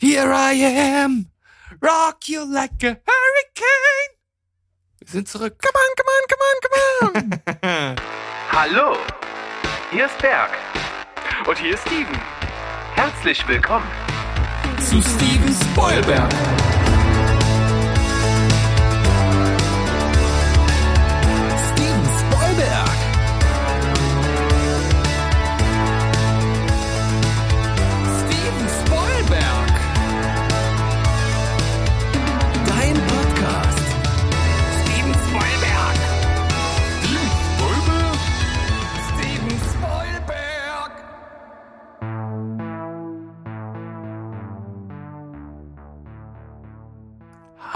Here I am, rock you like a hurricane. Wir sind zurück. Come on, come on, come on, come on. Hallo, hier ist Berg. Und hier ist Steven. Herzlich willkommen. Zu Steven Spoilberg.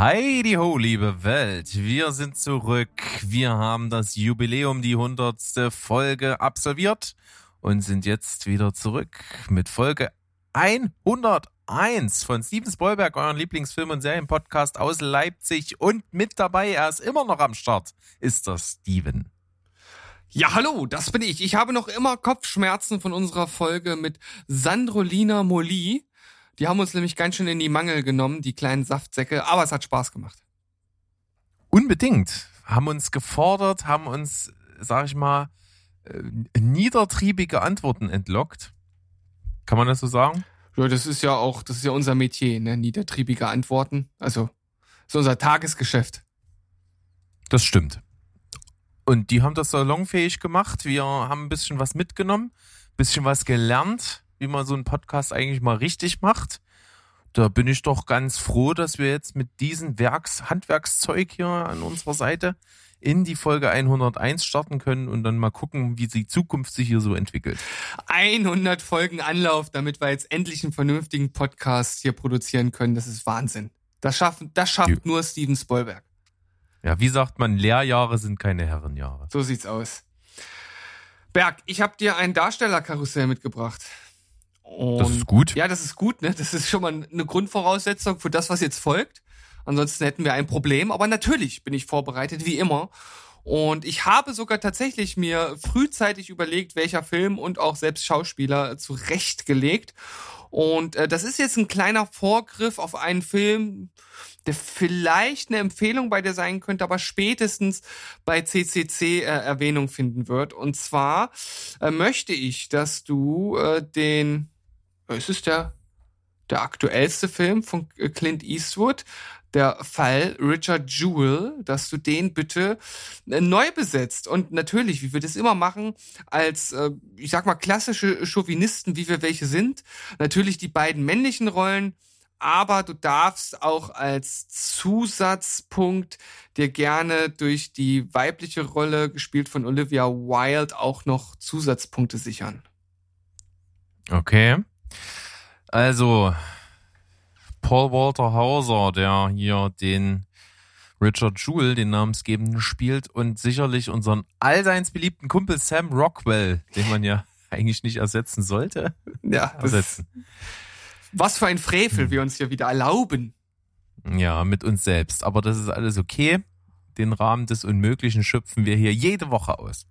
Heidi ho, liebe Welt. Wir sind zurück. Wir haben das Jubiläum, die hundertste Folge absolviert und sind jetzt wieder zurück mit Folge 101 von Steven Spoilberg, euren Lieblingsfilm- und Serienpodcast aus Leipzig. Und mit dabei, er ist immer noch am Start, ist das Steven. Ja, hallo, das bin ich. Ich habe noch immer Kopfschmerzen von unserer Folge mit Sandrolina Molly. Die haben uns nämlich ganz schön in die Mangel genommen, die kleinen Saftsäcke, aber es hat Spaß gemacht. Unbedingt. Haben uns gefordert, haben uns, sag ich mal, äh, niedertriebige Antworten entlockt. Kann man das so sagen? Ja, das ist ja auch, das ist ja unser Metier, ne? Niedertriebige Antworten. Also, das ist unser Tagesgeschäft. Das stimmt. Und die haben das salonfähig gemacht. Wir haben ein bisschen was mitgenommen, ein bisschen was gelernt, wie man so einen Podcast eigentlich mal richtig macht. Da bin ich doch ganz froh, dass wir jetzt mit diesem Werks Handwerkszeug hier an unserer Seite in die Folge 101 starten können und dann mal gucken, wie die Zukunft sich hier so entwickelt. 100 Folgen Anlauf, damit wir jetzt endlich einen vernünftigen Podcast hier produzieren können. Das ist Wahnsinn. Das schaffen, das schafft Ja. nur Steven Spoilberg. Ja, wie sagt man, Lehrjahre sind keine Herrenjahre. So sieht's aus. Berg, ich habe dir ein Darstellerkarussell mitgebracht. Und Das ist gut. Ja, das ist gut, ne? Das ist schon mal eine Grundvoraussetzung für das, was jetzt folgt. Ansonsten hätten wir ein Problem. Aber natürlich bin ich vorbereitet, wie immer. Und ich habe sogar tatsächlich mir frühzeitig überlegt, welcher Film und auch selbst Schauspieler zurechtgelegt. Und äh, das ist jetzt ein kleiner Vorgriff auf einen Film, der vielleicht eine Empfehlung bei dir sein könnte, aber spätestens bei CCC äh, Erwähnung finden wird. Und zwar äh, möchte ich, dass du äh, den, es ist der der aktuellste Film von Clint Eastwood, der Fall Richard Jewell, dass du den bitte äh, neu besetzt. Und natürlich, wie wir das immer machen, als, äh, ich sag mal, klassische Chauvinisten, wie wir welche sind, natürlich die beiden männlichen Rollen, aber du darfst auch als Zusatzpunkt dir gerne durch die weibliche Rolle, gespielt von Olivia Wilde, auch noch Zusatzpunkte sichern. Okay. Also, Paul Walter Hauser, der hier den Richard Jewell, den namensgebenden, spielt und sicherlich unseren allseits beliebten Kumpel Sam Rockwell, den man ja eigentlich nicht ersetzen sollte, Ja, ersetzen. was für ein Frevel wir uns hier wieder erlauben. Ja, mit uns selbst. Aber das ist alles okay. Den Rahmen des Unmöglichen schöpfen wir hier jede Woche aus.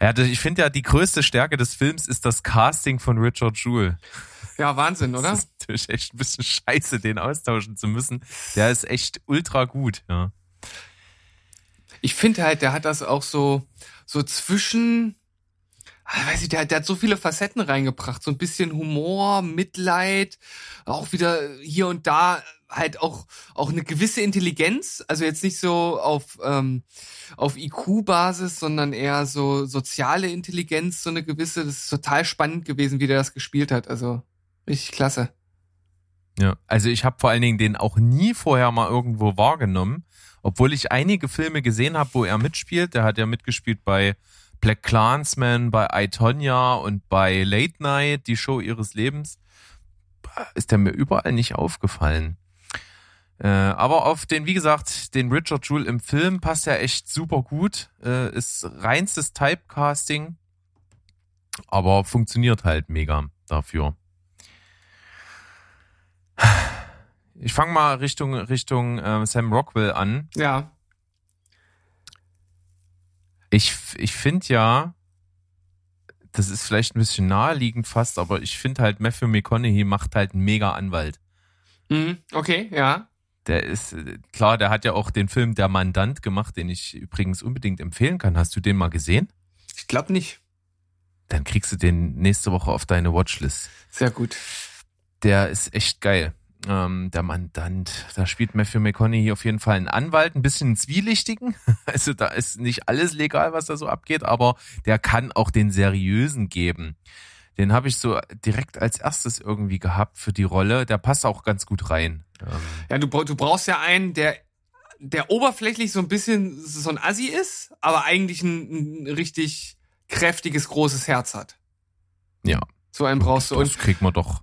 Ja, ich finde ja, die größte Stärke des Films ist das Casting von Richard Jewell. Ja, Wahnsinn, oder? Das ist natürlich echt ein bisschen scheiße, den austauschen zu müssen. Der ist echt ultra gut, ja. Ich finde halt, der hat das auch so, so zwischen, weiß ich, der, der hat so viele Facetten reingebracht. So ein bisschen Humor, Mitleid, auch wieder hier und da halt auch, auch eine gewisse Intelligenz. Also jetzt nicht so auf, ähm, auf IQ-Basis, sondern eher so soziale Intelligenz, so eine gewisse. Das ist total spannend gewesen, wie der das gespielt hat. Also richtig klasse. Ja, also ich habe vor allen Dingen den auch nie vorher mal irgendwo wahrgenommen, obwohl ich einige Filme gesehen habe, wo er mitspielt. Der hat ja mitgespielt bei Black Clansman, bei I, Tonya und bei Late Night, die Show ihres Lebens. Ist der mir überall nicht aufgefallen. Äh, aber auf den, wie gesagt, den Richard Jewell im Film passt ja echt super gut. Äh, ist reinstes Typecasting, aber funktioniert halt mega dafür. Ich fange mal Richtung Richtung äh, Sam Rockwell an. Ja. Ich, ich finde ja, das ist vielleicht ein bisschen naheliegend fast, aber ich finde halt, Matthew McConaughey macht halt einen mega Anwalt. Mhm, okay, ja. Der ist, äh, klar, der hat ja auch den Film Der Mandant gemacht, den ich übrigens unbedingt empfehlen kann. Hast du den mal gesehen? Ich glaube nicht. Dann kriegst du den nächste Woche auf deine Watchlist. Sehr gut. Der ist echt geil. Ähm, der Mandant, da spielt Matthew McConaughey auf jeden Fall einen Anwalt, ein bisschen einen zwielichtigen. Also da ist nicht alles legal, was da so abgeht, aber der kann auch den seriösen geben. Den habe ich so direkt als erstes irgendwie gehabt für die Rolle. Der passt auch ganz gut rein. Ähm, Ja, du, du brauchst ja einen, der, der oberflächlich so ein bisschen so ein Assi ist, aber eigentlich ein, ein richtig kräftiges, großes Herz hat. ja, So einen brauchst du. Und das kriegt man doch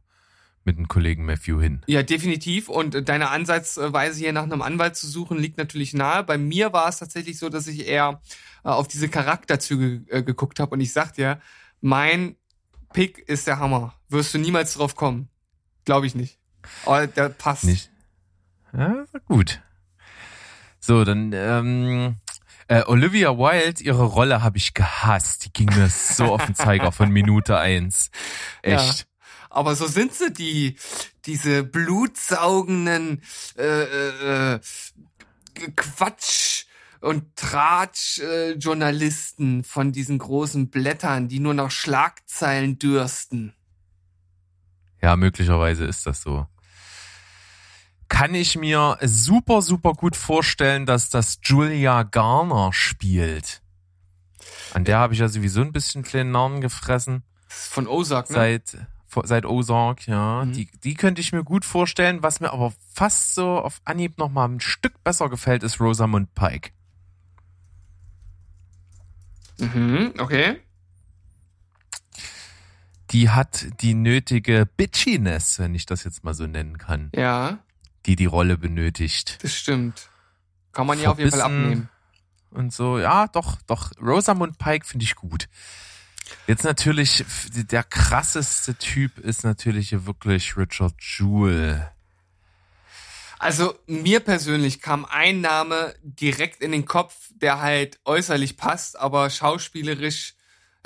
mit dem Kollegen Matthew hin. Ja, definitiv. Und äh, deine Ansatzweise hier nach einem Anwalt zu suchen, liegt natürlich nahe. Bei mir war es tatsächlich so, dass ich eher äh, auf diese Charakterzüge äh, geguckt habe. Und ich sag dir, mein Pick ist der Hammer. Wirst du niemals drauf kommen. Glaube ich nicht. Aber der passt. Nicht? Ja, gut. So, dann ähm, äh, Olivia Wilde, ihre Rolle habe ich gehasst. Die ging mir so auf den Zeiger von Minute eins. Echt. Aber so sind sie, die, diese blutsaugenden äh, äh, äh, Quatsch und Tratsch-Journalisten von diesen großen Blättern, die nur nach Schlagzeilen dürsten. Ja, möglicherweise ist das so. Kann ich mir super, super gut vorstellen, dass das Julia Garner spielt. An der habe ich ja sowieso ein bisschen kleinen Namen gefressen. Von Ozark, ne? Seit, seit Ozark, ja. Mhm. Die, die könnte ich mir gut vorstellen. Was mir aber fast so auf Anhieb noch mal ein Stück besser gefällt, ist Rosamund Pike. mhm, okay. Die hat die nötige Bitchiness, wenn ich das jetzt mal so nennen kann, Ja, die die Rolle benötigt. das stimmt. Kann man ja auf jeden Fall abnehmen. Und so, ja, doch, doch. Rosamund Pike finde ich gut. Jetzt natürlich, der krasseste Typ ist natürlich hier wirklich Richard Jewell. Also mir persönlich kam ein Name direkt in den Kopf, der halt äußerlich passt, aber schauspielerisch.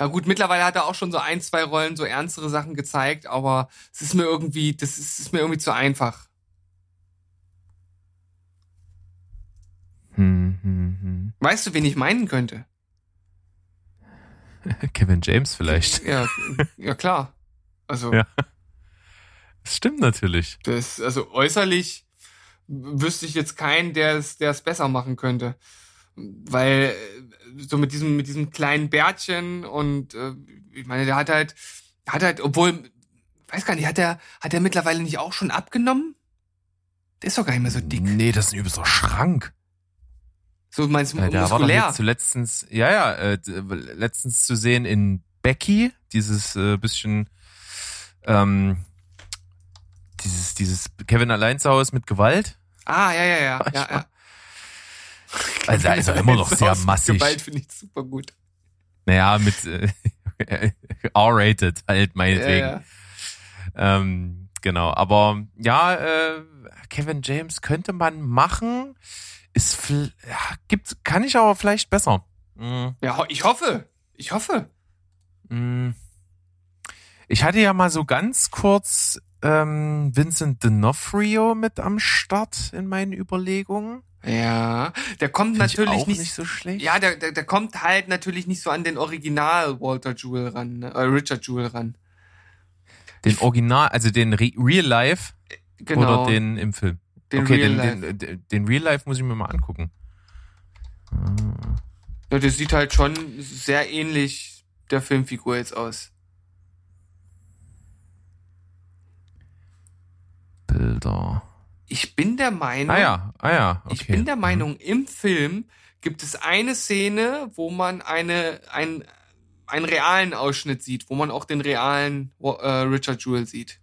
Ja gut, mittlerweile hat er auch schon so ein, zwei Rollen, so ernstere Sachen gezeigt, aber es ist mir irgendwie, das ist, ist mir irgendwie zu einfach. Hm, hm, hm. Weißt du, wen ich meinen könnte? Kevin James vielleicht. Ja, ja klar. Also Ja. Das stimmt natürlich. das, also äußerlich wüsste ich jetzt keinen, der es, der es besser machen könnte, weil äh, so mit diesem mit diesem kleinen Bärtchen und äh, ich meine, der hat halt hat halt, obwohl weiß gar nicht, hat er hat er mittlerweile nicht auch schon abgenommen? Der ist doch gar nicht mehr so dick. Nee, das ist ein übelster Schrank. So meinst du Ja, der war doch muskulär? jetzt letztens, ja, ja, äh, letztens zu sehen in Becky, dieses äh, bisschen, ähm, dieses, dieses Kevin allein zu Hause mit Gewalt. Ah, ja, ja, ja, ja, ja. Also da ist er immer noch sehr massig. Gewalt finde ich super gut. Naja, mit äh, R-rated halt meinetwegen. Ja, ja. Ähm, genau, aber ja, äh, Kevin James könnte man machen. Ist ja, gibt, kann ich aber vielleicht besser. Mm, ja, ich hoffe. Ich hoffe. mm. Ich hatte ja mal so ganz kurz ähm, Vincent D'Onofrio mit am Start in meinen Überlegungen. Ja, der kommt Find ich natürlich auch nicht, nicht so schlecht. Ja, der, der, der kommt halt natürlich nicht so an den Original Walter Jewell ran, ne? äh, Richard Jewell ran. Den Original, also den Re Real Life Genau. oder den im Film. Den okay, Real den, Life. den, den Real Life muss ich mir mal angucken. Ja, der sieht halt schon sehr ähnlich der Filmfigur jetzt aus. Bilder. Ich bin der Meinung, Ah ja, ah ja. Okay. ich bin der Meinung, im Film gibt es eine Szene, wo man eine, ein, einen realen Ausschnitt sieht, wo man auch den realen äh, Richard Jewell sieht.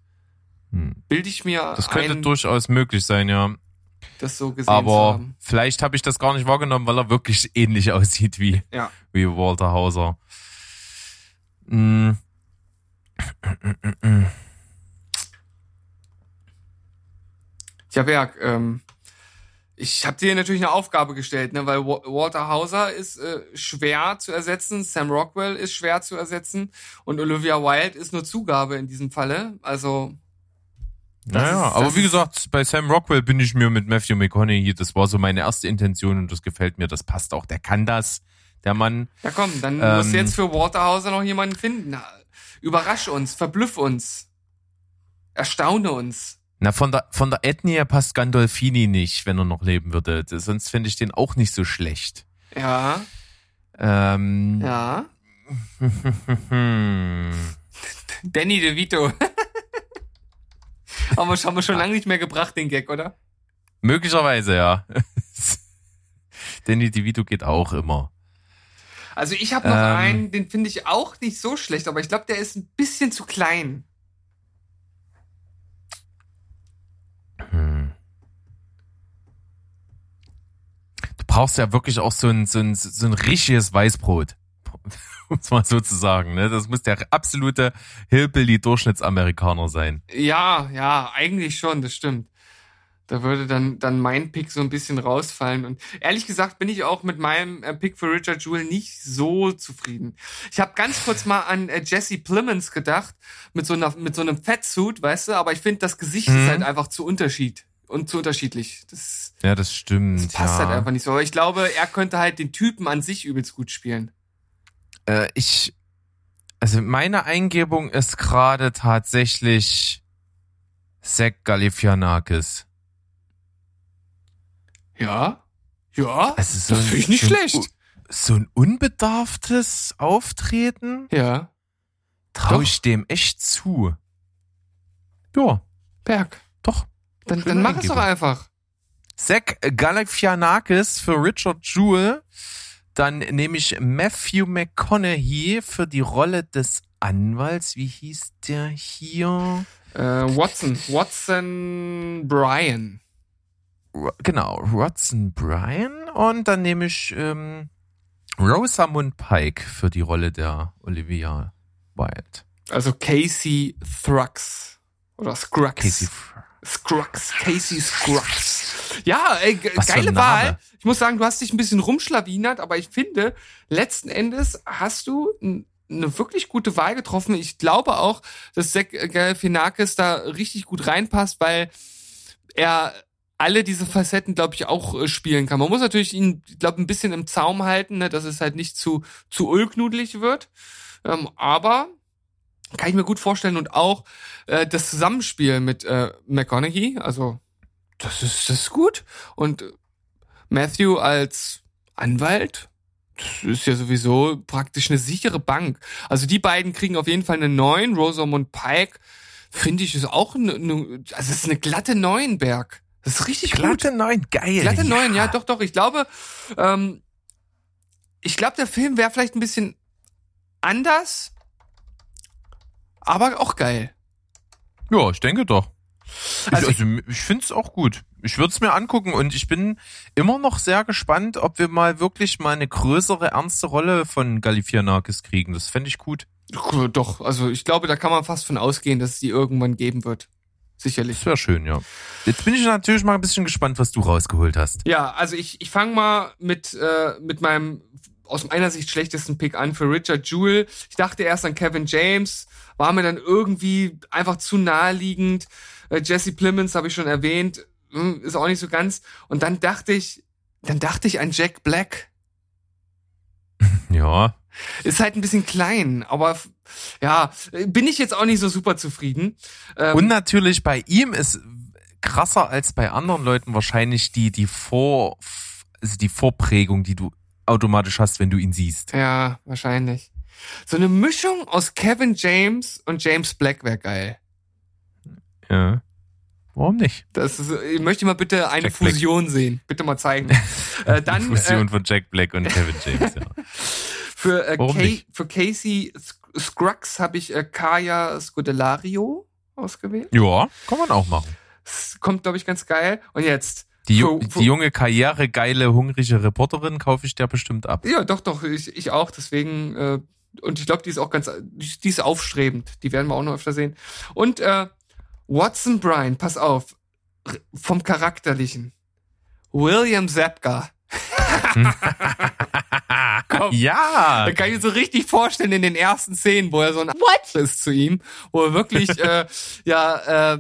Hm. Bilde ich mir Das könnte ein, durchaus möglich sein, ja. das so gesehen zu Aber haben. vielleicht habe ich das gar nicht wahrgenommen, weil er wirklich ähnlich aussieht wie, Ja. wie Walter Hauser. Mm. Ja, Berg, ähm, Ich habe dir natürlich eine Aufgabe gestellt, ne, weil Wa- Walter Hauser ist äh, schwer zu ersetzen, Sam Rockwell ist schwer zu ersetzen und Olivia Wilde ist nur Zugabe in diesem Falle. Also Das Naja, ist- aber wie gesagt, bei Sam Rockwell bin ich mir mit Matthew McConaughey, das war so meine erste Intention und das gefällt mir, das passt auch. Der kann das, der Mann. ja komm, dann Ähm. musst du jetzt für Walter Hauser noch jemanden finden. Überrasch uns, verblüff uns, erstaune uns. Na, von der, von der Ethnie her passt Gandolfini nicht, wenn er noch leben würde. Sonst finde ich den auch nicht so schlecht. Ja, Ähm, ja. Danny DeVito. Haben, wir, haben wir schon lange nicht mehr gebracht, den Gag, oder? Möglicherweise, ja. Danny DeVito geht auch immer. Also ich habe noch Ähm. einen, den finde ich auch nicht so schlecht, aber ich glaube, der ist ein bisschen zu klein. Hm. Du brauchst ja wirklich auch so ein, so ein, so ein richtiges Weißbrot. Um es mal so zu sagen. Ne? Das muss der absolute Hillbilly-Durchschnittsamerikaner sein. Ja, ja, eigentlich schon, das stimmt. Da würde dann, dann mein Pick so ein bisschen rausfallen. Und ehrlich gesagt bin ich auch mit meinem äh, Pick für Richard Jewell nicht so zufrieden. Ich habe ganz kurz mal an äh, Jesse Plemons gedacht, mit so, einer, mit so einem Fettsuit, weißt du, aber ich finde, das Gesicht Mhm. ist halt einfach zu Unterschied und zu unterschiedlich. Das, Ja, das stimmt. das passt ja. halt einfach nicht so. Aber ich glaube, er könnte halt den Typen an sich übelst gut spielen. Äh, ich, also meine Eingebung ist gerade tatsächlich Zach Galifianakis. Ja, ja, Also so das ein- finde ich nicht so ein schlecht. U- So ein unbedarftes Auftreten Ja, traue ich dem echt zu. Ja, Berg. doch. Dann, dann mach es doch einfach. Zach Galifianakis für Richard Jewell. Dann nehme ich Matthew McConaughey für die Rolle des Anwalts. Wie hieß der hier? Äh, Watson. Watson Brian. Ro- Genau, Rodson Bryan. Und dann nehme ich ähm, Rosamund Pike für die Rolle der Olivia Wilde. Also Casey Thrux. Oder Scruggs. Casey Fr- Scruggs. Casey Scruggs. Ja, ey, Was geile. Wahl. Ich muss sagen, du hast dich ein bisschen rumschlawinert, aber ich finde, letzten Endes hast du eine wirklich gute Wahl getroffen. Ich glaube auch, dass Zach Galifianakis da richtig gut reinpasst, weil er alle diese Facetten, glaube ich, auch äh, spielen kann. Man muss natürlich ihn, glaube ein bisschen im Zaum halten, ne, dass es halt nicht zu, zu ulknudelig wird. Ähm, aber kann ich mir gut vorstellen und auch äh, das Zusammenspiel mit äh, McConaughey, also das ist das ist gut und Matthew als Anwalt, das ist ja sowieso praktisch eine sichere Bank. Also die beiden kriegen auf jeden Fall eine 9. Rosamund Pike finde ich ist auch eine, eine also es ist eine glatte Neuenberg. Das ist richtig gut. Glatte 9, geil. Glatte 9, ja, doch, doch. Ich glaube, ähm, ich glaube, der Film wäre vielleicht ein bisschen anders, aber auch geil. Ja, ich denke doch. Also Also, also ich finde es auch gut. Ich würde es mir angucken und ich bin immer noch sehr gespannt, ob wir mal wirklich mal eine größere, ernste Rolle von Galifianakis kriegen. Das fände ich gut. Doch, also ich glaube, da kann man fast von ausgehen, dass es die irgendwann geben wird. Sicherlich. Das wäre schön, ja. Jetzt bin ich natürlich mal ein bisschen gespannt, was du rausgeholt hast. Ja, also ich, ich fange mal mit, äh, mit meinem aus meiner Sicht schlechtesten Pick an für Richard Jewell. Ich dachte erst an Kevin James, war mir dann irgendwie einfach zu naheliegend. Äh, Jesse Plemons habe ich schon erwähnt, hm, ist auch nicht so ganz. Und dann dachte ich, dann dachte ich an Jack Black. Ja. Ist halt ein bisschen klein, aber ja, bin ich jetzt auch nicht so super zufrieden. Ähm, Und natürlich bei ihm ist krasser als bei anderen Leuten wahrscheinlich die, die Vor, also die Vorprägung, die du automatisch hast, wenn du ihn siehst. Ja, wahrscheinlich. So eine Mischung aus Kevin James und James Black wäre geil. Ja. Warum nicht? Das ist, ich möchte mal bitte eine Jack Black. Fusion sehen. Bitte mal zeigen. äh, dann Fusion äh, von Jack Black und Kevin James, ja. für, äh, Kay, für Casey Scruggs habe ich äh, Kaya Scodelario ausgewählt. Ja, kann man auch machen. Das kommt, glaube ich, ganz geil. Und jetzt. Die, Ju- für- die junge, karrieregeile, hungrige Reporterin kaufe ich dir bestimmt ab. Ja, doch, doch, ich, ich auch. Deswegen, äh, und ich glaube, die ist auch ganz, die ist aufstrebend. Die werden wir auch noch öfter sehen. Und äh, Watson Bryan, pass auf, vom Charakterlichen. William Zapka. Komm. Ja. Da kann ich mir so richtig vorstellen in den ersten Szenen, wo er so ein What ist zu ihm, wo er wirklich äh, ja äh,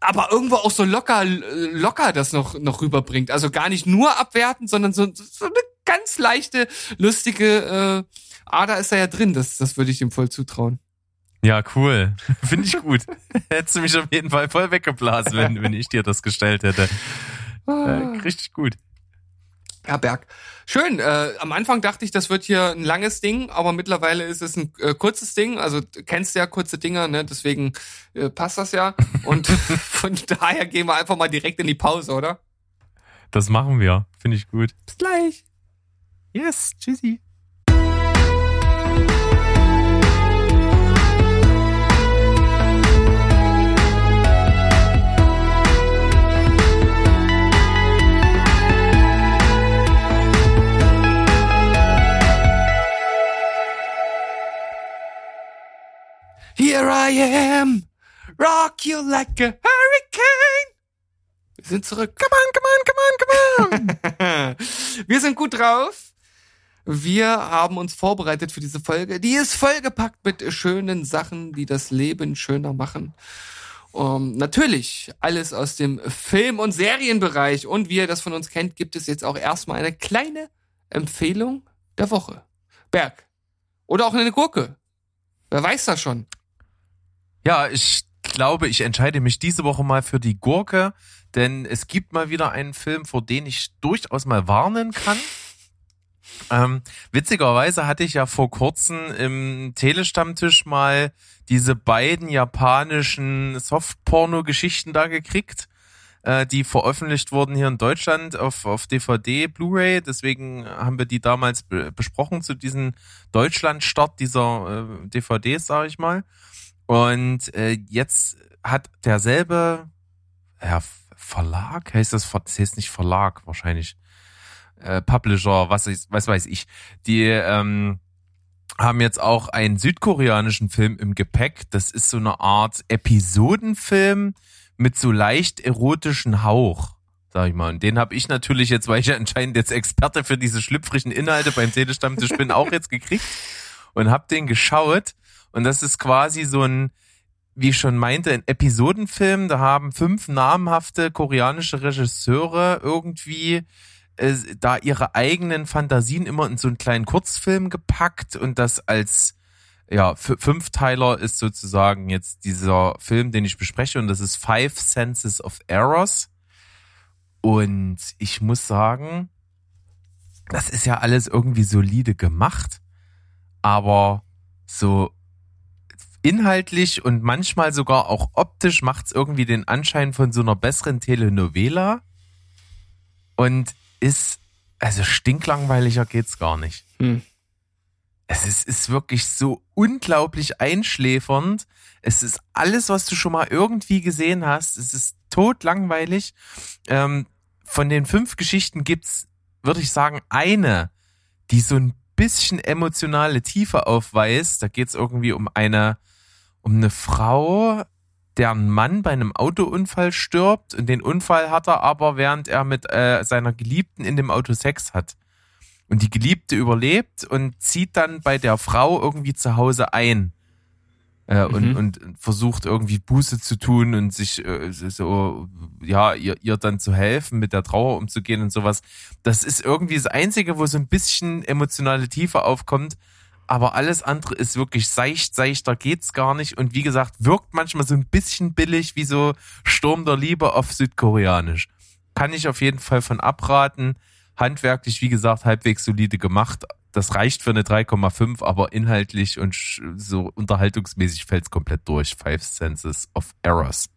aber irgendwo auch so locker locker das noch noch rüberbringt. Also gar nicht nur abwertend, sondern so, so eine ganz leichte lustige äh, Ader ist da ja drin. Das das würde ich ihm voll zutrauen. Ja, cool. Finde ich gut. Hättest du mich auf jeden Fall voll weggeblasen, wenn, wenn ich dir das gestellt hätte. Äh, richtig gut. Ja, Berg. Schön. Äh, am Anfang dachte ich, das wird hier ein langes Ding, aber mittlerweile ist es ein äh, kurzes Ding. Also du kennst ja kurze Dinger, ne? Deswegen äh, passt das ja. Und von daher gehen wir einfach mal direkt in die Pause, oder? Das machen wir. Finde ich gut. Bis gleich. Yes, tschüssi. Here I am, rock you like a hurricane. Wir sind zurück. Come on, come on, come on, come on. Wir sind gut drauf. Wir haben uns vorbereitet für diese Folge. Die ist vollgepackt mit schönen Sachen, die das Leben schöner machen. Um, natürlich alles aus dem Film- und Serienbereich. Und wie ihr das von uns kennt, gibt es jetzt auch erstmal eine kleine Empfehlung der Woche. Berg. Oder auch eine Gurke. Wer weiß das schon? Ja, ich glaube, ich entscheide mich diese Woche mal für die Gurke, denn es gibt mal wieder einen Film, vor den ich durchaus mal warnen kann. Ähm, witzigerweise hatte ich ja vor kurzem im Telestammtisch mal diese beiden japanischen Softporno-Geschichten da gekriegt, äh, die veröffentlicht wurden hier in Deutschland auf, auf DVD, Blu-ray. Deswegen haben wir die damals be besprochen zu diesem Deutschlandstart dieser äh, DVDs, sage ich mal. Und äh, jetzt hat derselbe ja, Verlag, heißt das, das heißt nicht Verlag wahrscheinlich, äh, Publisher, was, ist, was weiß ich, die ähm, haben jetzt auch einen südkoreanischen Film im Gepäck. Das ist so eine Art Episodenfilm mit so leicht erotischen Hauch, sag ich mal. Und den habe ich natürlich jetzt, weil ich ja anscheinend jetzt Experte für diese schlüpfrigen Inhalte beim Telestammtisch bin, auch jetzt gekriegt und hab den geschaut. Und das ist quasi so ein, wie ich schon meinte, ein Episodenfilm. Da haben fünf namhafte koreanische Regisseure irgendwie äh, da ihre eigenen Fantasien immer in so einen kleinen Kurzfilm gepackt und das als ja, Fünfteiler ist sozusagen jetzt dieser Film, den ich bespreche und das ist Five Senses of Errors. Und ich muss sagen, das ist ja alles irgendwie solide gemacht, aber so inhaltlich und manchmal sogar auch optisch macht's irgendwie den Anschein von so einer besseren Telenovela und ist, also stinklangweiliger geht's gar nicht. Hm. Es ist, ist wirklich so unglaublich einschläfernd. Es ist alles, was du schon mal irgendwie gesehen hast. Es ist totlangweilig. Ähm, von den fünf Geschichten gibt's, würde ich sagen, eine, die so ein bisschen emotionale Tiefe aufweist. Da geht's irgendwie um eine, um eine Frau, deren Mann bei einem Autounfall stirbt und den Unfall hat er aber, während er mit äh, seiner Geliebten in dem Auto Sex hat. Und die Geliebte überlebt und zieht dann bei der Frau irgendwie zu Hause ein. Äh, Mhm. und, und versucht irgendwie Buße zu tun und sich äh, so, ja, ihr, ihr dann zu helfen, mit der Trauer umzugehen und sowas. Das ist irgendwie das Einzige, wo so ein bisschen emotionale Tiefe aufkommt. Aber alles andere ist wirklich seicht, seichter geht's gar nicht. Und wie gesagt, wirkt manchmal so ein bisschen billig wie so Sturm der Liebe auf Südkoreanisch. Kann ich auf jeden Fall von abraten. Handwerklich, wie gesagt, halbwegs solide gemacht. Das reicht für eine 3,5, aber inhaltlich und so unterhaltungsmäßig fällt's komplett durch. Five Senses of Errors.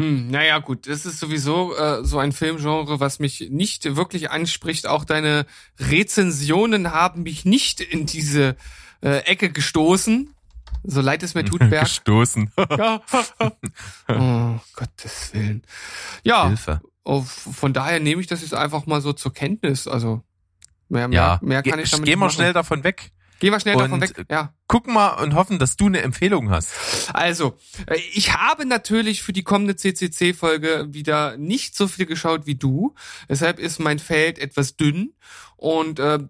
Hm, naja, gut, das ist sowieso äh, so ein Filmgenre, was mich nicht wirklich anspricht. Auch deine Rezensionen haben mich nicht in diese äh, Ecke gestoßen. So leid es mir tut, Berg. Gestoßen. ja. oh, Gottes Willen. Ja, Hilfe. oh, von daher nehme ich das jetzt einfach mal so zur Kenntnis. Also mehr, mehr, Ja, mehr kann ich damit Geh mal machen. schnell davon weg. Gehen wir schnell davon Und, weg. Ja. Gucken mal und hoffen, dass du eine Empfehlung hast. Also, äh, ich habe natürlich für die kommende CCC-Folge wieder nicht so viel geschaut wie du. Deshalb ist mein Feld etwas dünn. Und äh,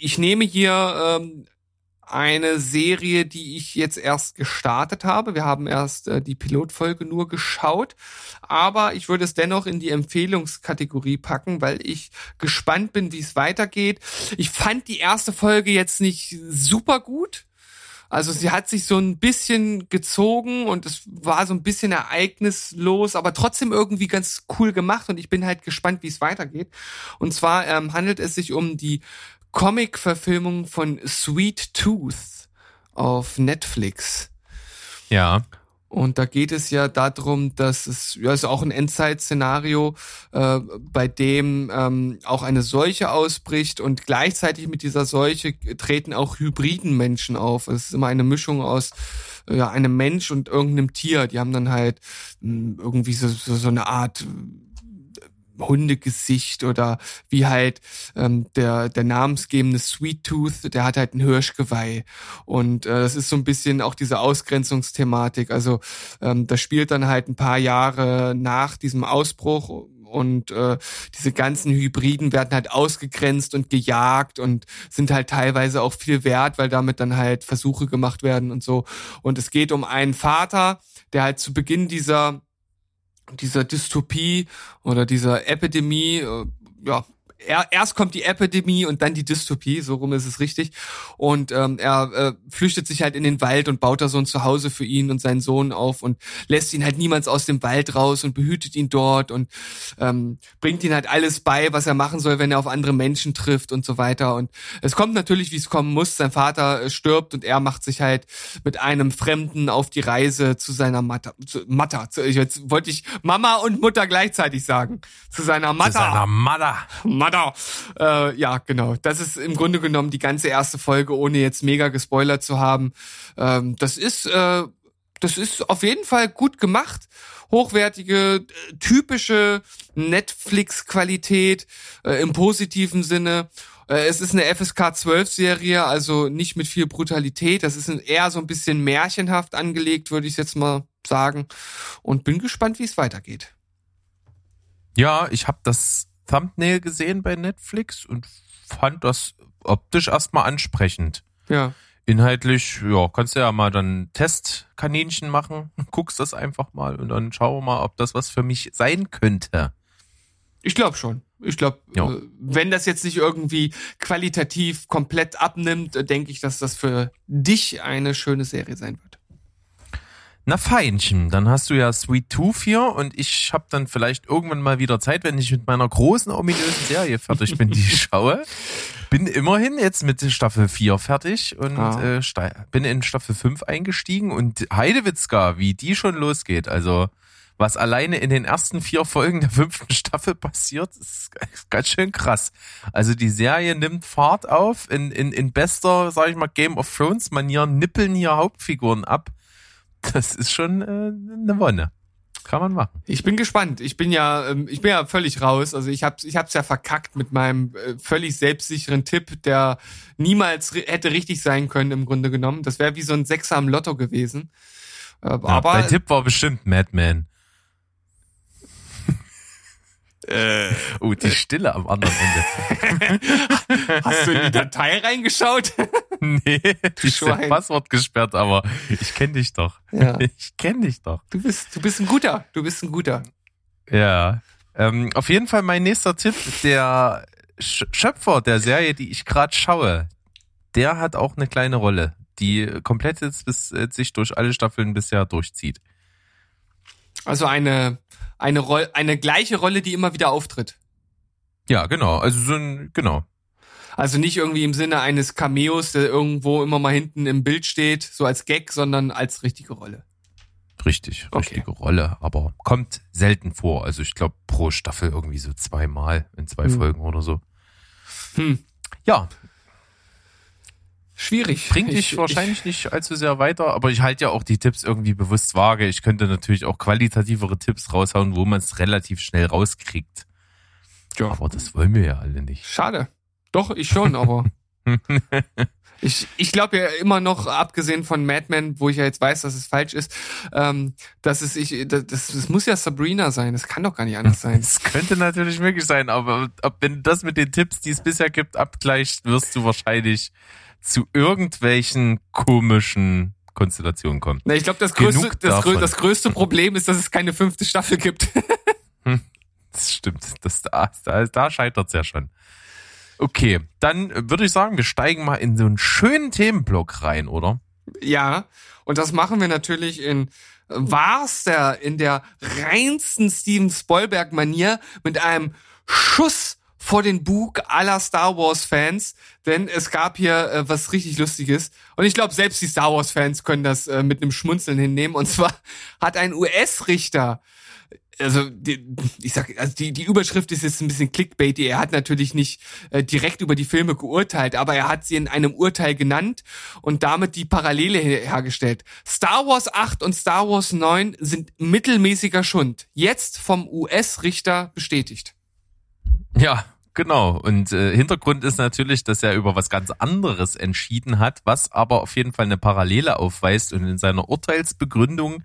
ich nehme hier ähm, eine Serie, die ich jetzt erst gestartet habe. Wir haben erst äh, die Pilotfolge nur geschaut, aber ich würde es dennoch in die Empfehlungskategorie packen, weil ich gespannt bin, wie es weitergeht. Ich fand die erste Folge jetzt nicht super gut. Also sie hat sich so ein bisschen gezogen und es war so ein bisschen ereignislos, aber trotzdem irgendwie ganz cool gemacht und ich bin halt gespannt, wie es weitergeht. Und zwar ähm, handelt es sich um die Comic-Verfilmung von Sweet Tooth auf Netflix. Ja. Und da geht es ja darum, dass es ja ist auch ein Endzeit-Szenario, äh, bei dem ähm, auch eine Seuche ausbricht und gleichzeitig mit dieser Seuche treten auch hybriden Menschen auf. Es ist immer eine Mischung aus ja, einem Mensch und irgendeinem Tier. Die haben dann halt mh, irgendwie so, so, so eine Art Hundegesicht oder wie halt ähm, der der namensgebende Sweet Tooth, der hat halt ein Hirschgeweih und äh, das ist so ein bisschen auch diese Ausgrenzungsthematik. Also ähm, das spielt dann halt ein paar Jahre nach diesem Ausbruch und äh, diese ganzen Hybriden werden halt ausgegrenzt und gejagt und sind halt teilweise auch viel wert, weil damit dann halt Versuche gemacht werden und so. Und es geht um einen Vater, der halt zu Beginn dieser dieser Dystopie oder dieser Epidemie, äh, ja, er, erst kommt die Epidemie und dann die Dystopie, so rum ist es richtig. Und ähm, er äh, flüchtet sich halt in den Wald und baut da so ein Zuhause für ihn und seinen Sohn auf und lässt ihn halt niemals aus dem Wald raus und behütet ihn dort und ähm, bringt ihn halt alles bei, was er machen soll, wenn er auf andere Menschen trifft und so weiter. Und es kommt natürlich, wie es kommen muss. Sein Vater äh, stirbt und er macht sich halt mit einem Fremden auf die Reise zu seiner Mutter. Zu, Mutter. Zu, jetzt wollte ich Mama und Mutter gleichzeitig sagen. Zu seiner Mutter. Zu seiner Mother. Mother. Äh, ja, genau. Das ist im Grunde genommen die ganze erste Folge, ohne jetzt mega gespoilert zu haben. Ähm, das ist, äh, das ist auf jeden Fall gut gemacht. Hochwertige, äh, typische Netflix-Qualität äh, im positiven Sinne. Äh, Es ist eine FSK 12 Serie, also nicht mit viel Brutalität. Das ist eher so ein bisschen märchenhaft angelegt, würde ich jetzt mal sagen. Und bin gespannt, wie es weitergeht. Ja, ich habe das Thumbnail gesehen bei Netflix und fand das optisch erstmal ansprechend. Ja. Inhaltlich, ja, kannst du ja mal dann Testkaninchen machen, guckst das einfach mal und dann schauen wir mal, ob das was für mich sein könnte. Ich glaube schon. Ich glaube, Ja. äh, wenn das jetzt nicht irgendwie qualitativ komplett abnimmt, äh, denke ich, dass das für dich eine schöne Serie sein wird. Na Feinchen, dann hast du ja Sweet Tooth hier und ich habe dann vielleicht irgendwann mal wieder Zeit, wenn ich mit meiner großen ominösen Serie fertig bin, die ich schaue. Bin immerhin jetzt mit Staffel 4 fertig und Ah. äh, bin in Staffel 5 eingestiegen und Heidewitzka, wie die schon losgeht, also was alleine in den ersten vier Folgen der fünften Staffel passiert, ist ganz schön krass. Also die Serie nimmt Fahrt auf, in, in, in bester, sag ich mal, Game of Thrones Manier nippeln hier Hauptfiguren ab. Das ist schon äh, eine Wonne. Kann man machen. Ich bin gespannt. Ich bin ja, ähm, ich bin ja völlig raus. Also ich hab's, ich hab's ja verkackt mit meinem äh, völlig selbstsicheren Tipp, der niemals hätte richtig sein können im Grunde genommen. Das wäre wie so ein Sechser am Lotto gewesen. Äh, Ja, aber dein Tipp war bestimmt Madman. Äh, Oh, die Stille am anderen Ende. hast du in die Datei reingeschaut? nee, die ist ja Passwort gesperrt, aber ich kenne dich doch. Ja. Ich kenne dich doch. Du bist, du bist ein guter. Du bist ein guter. Ja. Ähm, auf jeden Fall mein nächster Tipp, der Sch Schöpfer der Serie, die ich gerade schaue, der hat auch eine kleine Rolle, die komplett jetzt bis, äh, sich durch alle Staffeln bisher durchzieht. Also eine, eine Rolle, eine gleiche Rolle, die immer wieder auftritt. Ja, genau. Also so ein, genau. Also nicht irgendwie im Sinne eines Cameos, der irgendwo immer mal hinten im Bild steht, so als Gag, sondern als richtige Rolle. Richtig, Okay. richtige Rolle, aber kommt selten vor. Also ich glaube pro Staffel irgendwie so zweimal in zwei Hm. Folgen oder so. Hm. Ja, Schwierig. bringt Ich- dich wahrscheinlich nicht allzu sehr weiter, aber ich halte ja auch die Tipps irgendwie bewusst vage. Ich könnte natürlich auch qualitativere Tipps raushauen, wo man es relativ schnell rauskriegt. Ich, ja. Aber das wollen wir ja alle nicht. Schade. Doch, ich schon, aber Ich, ich glaube ja immer noch, abgesehen von Mad Men, wo ich ja jetzt weiß, dass es falsch ist, ähm, dass es ich, das, das muss ja Sabrina sein. Das kann doch gar nicht anders sein. Es könnte natürlich möglich sein, aber ob, wenn du das mit den Tipps, die es bisher gibt, abgleichst, wirst du wahrscheinlich zu irgendwelchen komischen Konstellationen kommen. Na, ich glaube, das größte, das, das größte Problem ist, dass es keine fünfte Staffel gibt. Das stimmt. Das, da, da, da scheitert es ja schon. Okay, dann würde ich sagen, wir steigen mal in so einen schönen Themenblock rein, oder? Ja, und das machen wir natürlich in wahrster, in der reinsten Steven Spielberg-Manier mit einem Schuss vor den Bug aller Star Wars-Fans, denn es gab hier äh, was richtig Lustiges. Und ich glaube, selbst die Star Wars-Fans können das äh, mit einem Schmunzeln hinnehmen. Und zwar hat ein US-Richter also die, ich sag, also die, die Überschrift ist jetzt ein bisschen clickbaity. Er hat natürlich nicht äh, direkt über die Filme geurteilt, aber er hat sie in einem Urteil genannt und damit die Parallele her hergestellt. Star Wars 8 und Star Wars 9 sind mittelmäßiger Schund. Jetzt vom US-Richter bestätigt. Ja, genau. Und äh, Hintergrund ist natürlich, dass er über was ganz anderes entschieden hat, was aber auf jeden Fall eine Parallele aufweist. Und in seiner Urteilsbegründung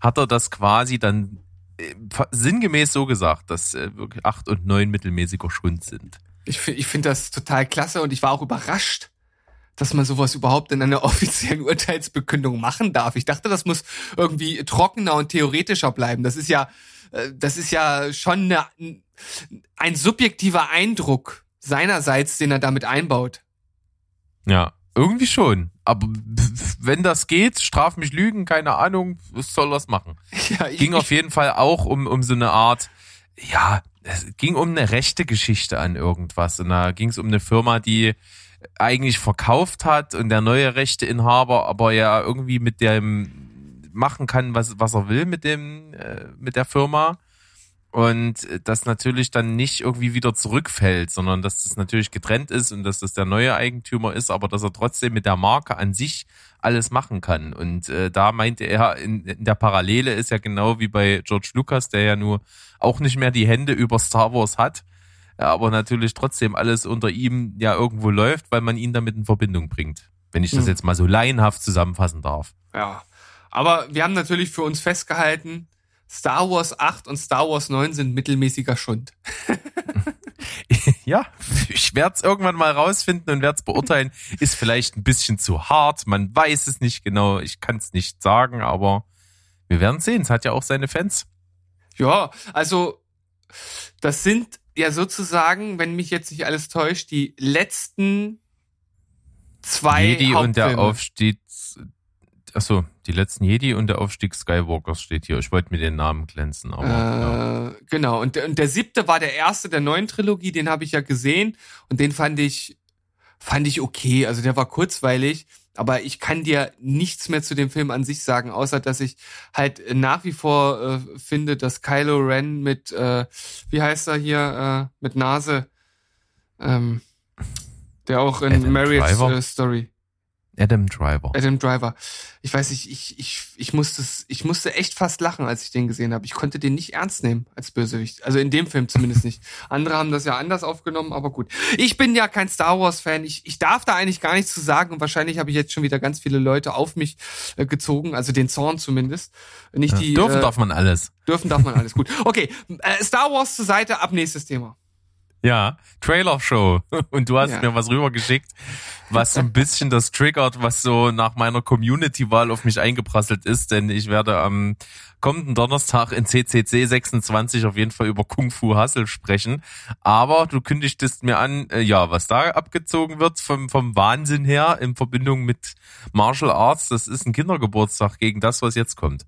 hat er das quasi dann äh, sinngemäß so gesagt, dass äh, wirklich acht und neun mittelmäßiger Schund sind. Ich, ich finde das total klasse und ich war auch überrascht, dass man sowas überhaupt in einer offiziellen Urteilsbekündung machen darf. Ich dachte, das muss irgendwie trockener und theoretischer bleiben. Das ist ja, äh, das ist ja schon eine, ein subjektiver Eindruck seinerseits, den er damit einbaut. Ja, irgendwie schon. Aber wenn das geht, straf mich Lügen, keine Ahnung, was soll das machen? Ja, ich, Ging auf jeden Fall auch um, um so eine Art, ja, es ging um eine rechte Geschichte an irgendwas. Und da ging es um eine Firma, die eigentlich verkauft hat und der neue Rechteinhaber aber ja irgendwie mit dem machen kann, was, was er will mit dem, äh, mit der Firma. Und das natürlich dann nicht irgendwie wieder zurückfällt, sondern dass das natürlich getrennt ist und dass das der neue Eigentümer ist, aber dass er trotzdem mit der Marke an sich alles machen kann. Und äh, da meinte er, in, in der Parallele ist ja genau wie bei George Lucas, der ja nur auch nicht mehr die Hände über Star Wars hat, aber natürlich trotzdem alles unter ihm ja irgendwo läuft, weil man ihn damit in Verbindung bringt. Wenn ich das Mhm. jetzt mal so laienhaft zusammenfassen darf. ja. Aber wir haben natürlich für uns festgehalten, Star Wars 8 und Star Wars 9 sind mittelmäßiger Schund. ja, ich werde es irgendwann mal rausfinden und werde es beurteilen. Ist vielleicht ein bisschen zu hart, man weiß es nicht genau, ich kann es nicht sagen, aber wir werden sehen. Es hat ja auch seine Fans. Ja, also das sind ja sozusagen, wenn mich jetzt nicht alles täuscht, die letzten zwei Jedi und der Hauptfilme. Aufstieg. Achso, die letzten Jedi und der Aufstieg Skywalkers steht hier. Ich wollte mir den Namen glänzen, aber ja. Äh, genau, und der, und der siebte war der erste der neuen Trilogie, den habe ich ja gesehen und den fand ich, fand ich okay. Also der war kurzweilig, aber ich kann dir nichts mehr zu dem Film an sich sagen, außer dass ich halt nach wie vor äh, finde, dass Kylo Ren mit, äh, wie heißt er hier, äh, mit Nase, ähm, der auch in Adam Marriage Driver? äh, Story. Adam Driver. Adam Driver. Ich weiß nicht, ich, ich, ich musste ich musste echt fast lachen, als ich den gesehen habe. Ich konnte den nicht ernst nehmen als Bösewicht. Also in dem Film zumindest nicht. Andere haben das ja anders aufgenommen, aber gut. Ich bin ja kein Star Wars Fan. Ich, ich darf da eigentlich gar nichts zu sagen und wahrscheinlich habe ich jetzt schon wieder ganz viele Leute auf mich äh, gezogen, also den Zorn zumindest. Nicht Ja, die dürfen äh, darf man alles. dürfen darf man alles gut. Okay, äh, Star Wars zur Seite, ab nächstes Thema. Ja, Trailer-Show. Und du hast Ja. mir was rübergeschickt, was so ein bisschen das triggert, was so nach meiner Community-Wahl auf mich eingeprasselt ist, denn ich werde am kommenden Donnerstag in CCC 26 auf jeden Fall über Kung Fu Hustle sprechen. Aber du kündigtest mir an, äh, ja, was da abgezogen wird vom, vom Wahnsinn her in Verbindung mit Martial Arts, das ist ein Kindergeburtstag gegen das, was jetzt kommt.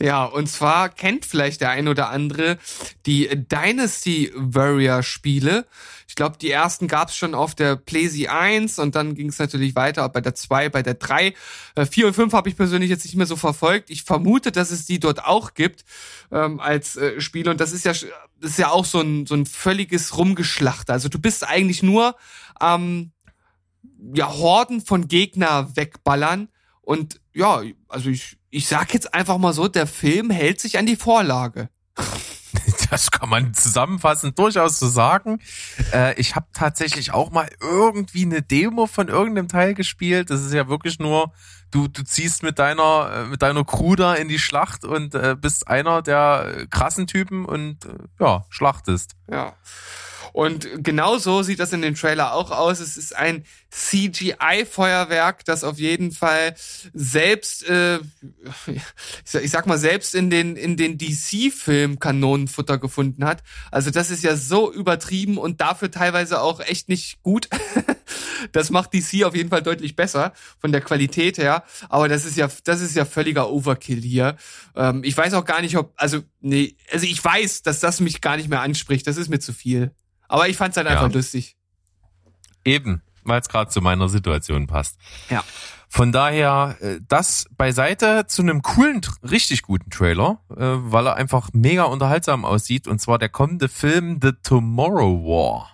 Ja, und zwar kennt vielleicht der ein oder andere die Dynasty Warrior Spiele. Ich glaube, die ersten gab's schon auf der PlayStation 1 und dann ging es natürlich weiter bei der 2, bei der 3. Äh, 4 und 5 habe ich persönlich jetzt nicht mehr so verfolgt. Ich vermute, dass es die dort auch gibt ähm, als äh, Spiel und das ist ja das ist ja auch so ein so ein völliges Rumgeschlacht. Also du bist eigentlich nur am ja Horden von Gegner wegballern und ja, also ich ich sag jetzt einfach mal so, der Film hält sich an die Vorlage. Das kann man zusammenfassend durchaus so sagen. Äh, ich habe tatsächlich auch mal irgendwie eine Demo von irgendeinem Teil gespielt. Das ist ja wirklich nur, du, du ziehst mit deiner, äh, mit deiner Crew da in die Schlacht und äh, bist einer der krassen Typen und äh, ja, schlachtest. Ja. Und genauso sieht das in dem Trailer auch aus. Es ist ein CGI-Feuerwerk, das auf jeden Fall selbst, äh, ich sag mal, selbst in den, in den DC-Film Kanonenfutter gefunden hat. Also das ist ja so übertrieben und dafür teilweise auch echt nicht gut. Das macht DC auf jeden Fall deutlich besser von der Qualität her. Aber das ist ja, das ist ja völliger Overkill hier. Ähm, ich weiß auch gar nicht, ob, also, nee, also ich weiß, dass das mich gar nicht mehr anspricht. Das ist mir zu viel. Aber ich fand's halt einfach Ja. lustig. Eben, weil es gerade zu meiner Situation passt. Ja. Von daher, äh, das beiseite zu einem coolen, richtig guten Trailer, äh, weil er einfach mega unterhaltsam aussieht. Und zwar der kommende Film The Tomorrow War.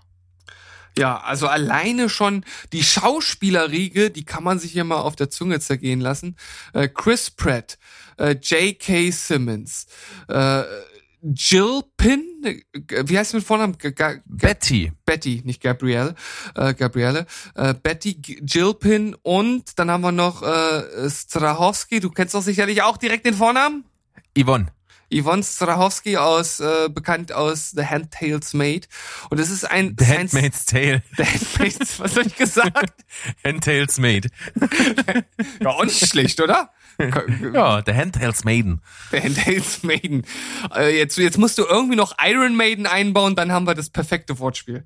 Ja, also alleine schon die Schauspielerriege, die kann man sich hier mal auf der Zunge zergehen lassen. Äh, Chris Pratt, J.K. Simmons, äh, Jill Pin, wie heißt sie mit Vornamen? G G Betty. Betty, nicht Gabrielle, äh, Gabriele, äh, Betty G Jill Pin und dann haben wir noch äh, Strahowski, du kennst doch sicherlich auch direkt den Vornamen? Yvonne. Yvonne Strahowski aus, äh, bekannt aus The Handtails Maid. Und es ist ein The Science- Handmaid's Tale. The Handmaid's, was hab ich gesagt? Handtails Maid. Ja, auch nicht schlecht, oder? Ja, The Handtails Maiden. The Handmaid's Maiden. Äh, jetzt, jetzt musst du irgendwie noch Iron Maiden einbauen, dann haben wir das perfekte Wortspiel.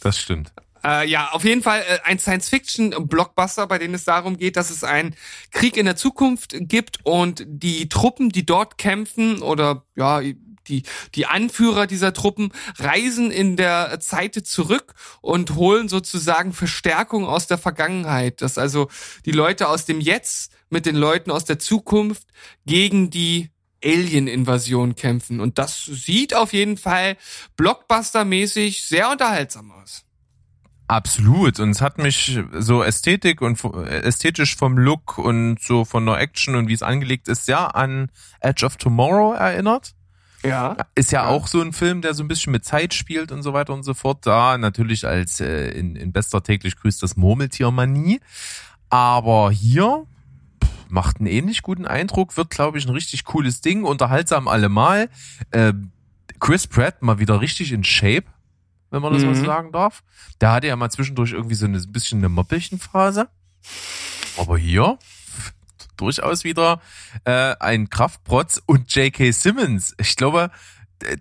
Das stimmt. Äh, ja, auf jeden Fall äh, ein Science-Fiction-Blockbuster, bei dem es darum geht, dass es einen Krieg in der Zukunft gibt und die Truppen, die dort kämpfen oder ja, die, die Anführer dieser Truppen reisen in der Zeit zurück und holen sozusagen Verstärkung aus der Vergangenheit. Dass also die Leute aus dem Jetzt mit den Leuten aus der Zukunft gegen die Alien-Invasion kämpfen. Und das sieht auf jeden Fall Blockbuster-mäßig sehr unterhaltsam aus. Absolut. Und es hat mich so Ästhetik und ästhetisch vom Look und so von der Action und wie es angelegt ist, ja an Edge of Tomorrow erinnert. Ja. Ist ja, auch so ein Film, der so ein bisschen mit Zeit spielt und so weiter und so fort. Da natürlich als äh, in, in bester täglich grüßt das Murmeltier-Manie. Aber hier macht einen ähnlich guten Eindruck, wird, glaube ich, ein richtig cooles Ding, unterhaltsam allemal. Äh, Chris Pratt mal wieder richtig in Shape, wenn man das mal so Mhm. sagen darf. Der hatte ja mal zwischendurch irgendwie so ein bisschen eine Moppelchen-Phase. Aber hier durchaus wieder äh, ein Kraftprotz und J.K. Simmons. Ich glaube,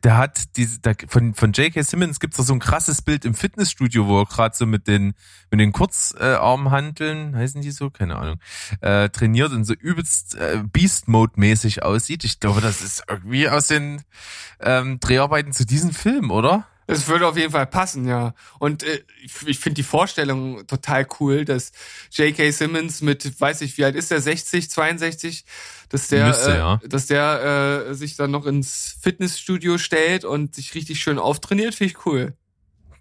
der, hat diese, der, von, von J.K. Simmons gibt's da so ein krasses Bild im Fitnessstudio, wo er gerade so mit den mit den Kurzarmhanteln, heißen die so, keine Ahnung, äh, trainiert und so übelst äh, Beast Mode mäßig aussieht. Ich glaube, das ist irgendwie aus den ähm, Dreharbeiten zu diesem Film, oder? Es würde auf jeden Fall passen, ja. Und äh, ich, ich finde die Vorstellung total cool, dass J.K. Simmons mit, weiß ich, wie alt ist der, 60, 62, dass der, Müsste, äh, ja. dass der äh, sich dann noch ins Fitnessstudio stellt und sich richtig schön auftrainiert, finde ich cool.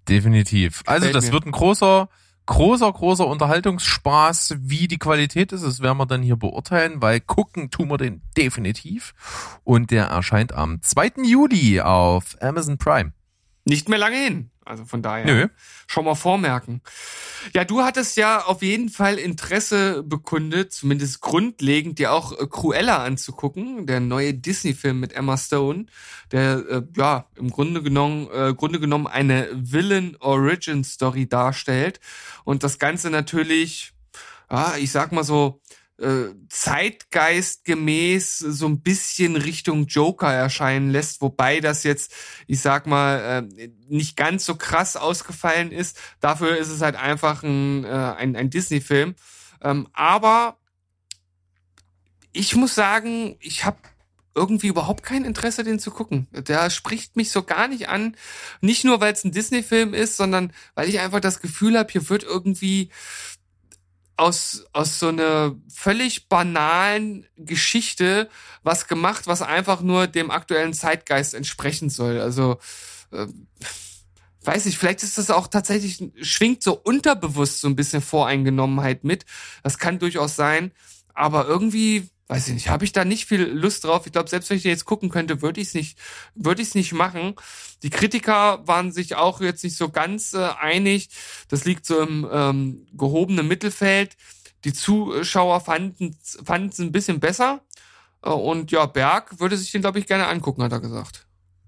Definitiv. Also Gefällt das mir. wird ein großer, großer, großer Unterhaltungsspaß. Wie die Qualität ist, das werden wir dann hier beurteilen, weil gucken tun wir den definitiv. Und der erscheint am 2. Juli auf Amazon Prime. Nicht mehr lange hin. Also von daher Nö. schon mal vormerken. Ja, du hattest ja auf jeden Fall Interesse bekundet, zumindest grundlegend, dir auch äh, Cruella anzugucken, der neue Disney-Film mit Emma Stone, der äh, ja im Grunde genommen, äh, Grunde genommen eine Villain-Origin-Story darstellt und das Ganze natürlich, ja, ich sag mal so, zeitgeistgemäß so ein bisschen Richtung Joker erscheinen lässt, wobei das jetzt, ich sag mal, äh, nicht ganz so krass ausgefallen ist. Dafür ist es halt einfach ein, äh, ein, ein Disney-Film. Ähm, aber ich muss sagen, ich habe irgendwie überhaupt kein Interesse, den zu gucken. Der spricht mich so gar nicht an. Nicht nur, weil es ein Disney-Film ist, sondern weil ich einfach das Gefühl habe, hier wird irgendwie aus, aus so einer völlig banalen Geschichte was gemacht, was einfach nur dem aktuellen Zeitgeist entsprechen soll. Also, äh, weiß ich, vielleicht ist das auch tatsächlich, schwingt so unterbewusst so ein bisschen Voreingenommenheit mit. Das kann durchaus sein. Aber irgendwie weiß ich nicht, habe ich da nicht viel Lust drauf. Ich glaube, selbst wenn ich den jetzt gucken könnte, würde ich es nicht, würde ich es nicht machen. Die Kritiker waren sich auch jetzt nicht so ganz äh, einig. Das liegt so im ähm, gehobenen Mittelfeld. Die Zuschauer fanden es ein bisschen besser. Äh, und ja, Berg würde sich den, glaube ich, gerne angucken, hat er gesagt.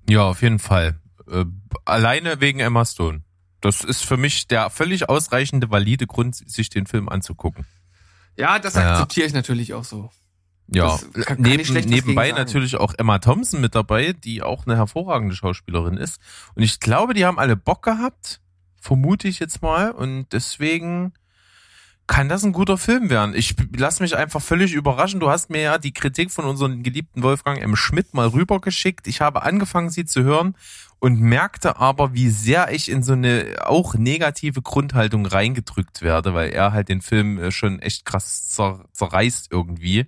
Ja, auf jeden Fall. Äh, alleine wegen Emma Stone. Das ist für mich der völlig ausreichende, valide Grund, sich den Film anzugucken. Ja, das Ja. akzeptiere ich natürlich auch so. Ja, kann- neben, nebenbei natürlich auch Emma Thompson mit dabei, die auch eine hervorragende Schauspielerin ist. Und ich glaube, die haben alle Bock gehabt, vermute ich jetzt mal. Und deswegen kann das ein guter Film werden. Ich lass mich einfach völlig überraschen. Du hast mir ja die Kritik von unserem geliebten Wolfgang M. Schmidt mal rübergeschickt. Ich habe angefangen, sie zu hören und merkte aber, wie sehr ich in so eine auch negative Grundhaltung reingedrückt werde, weil er halt den Film äh, schon echt krass zer zerreißt irgendwie.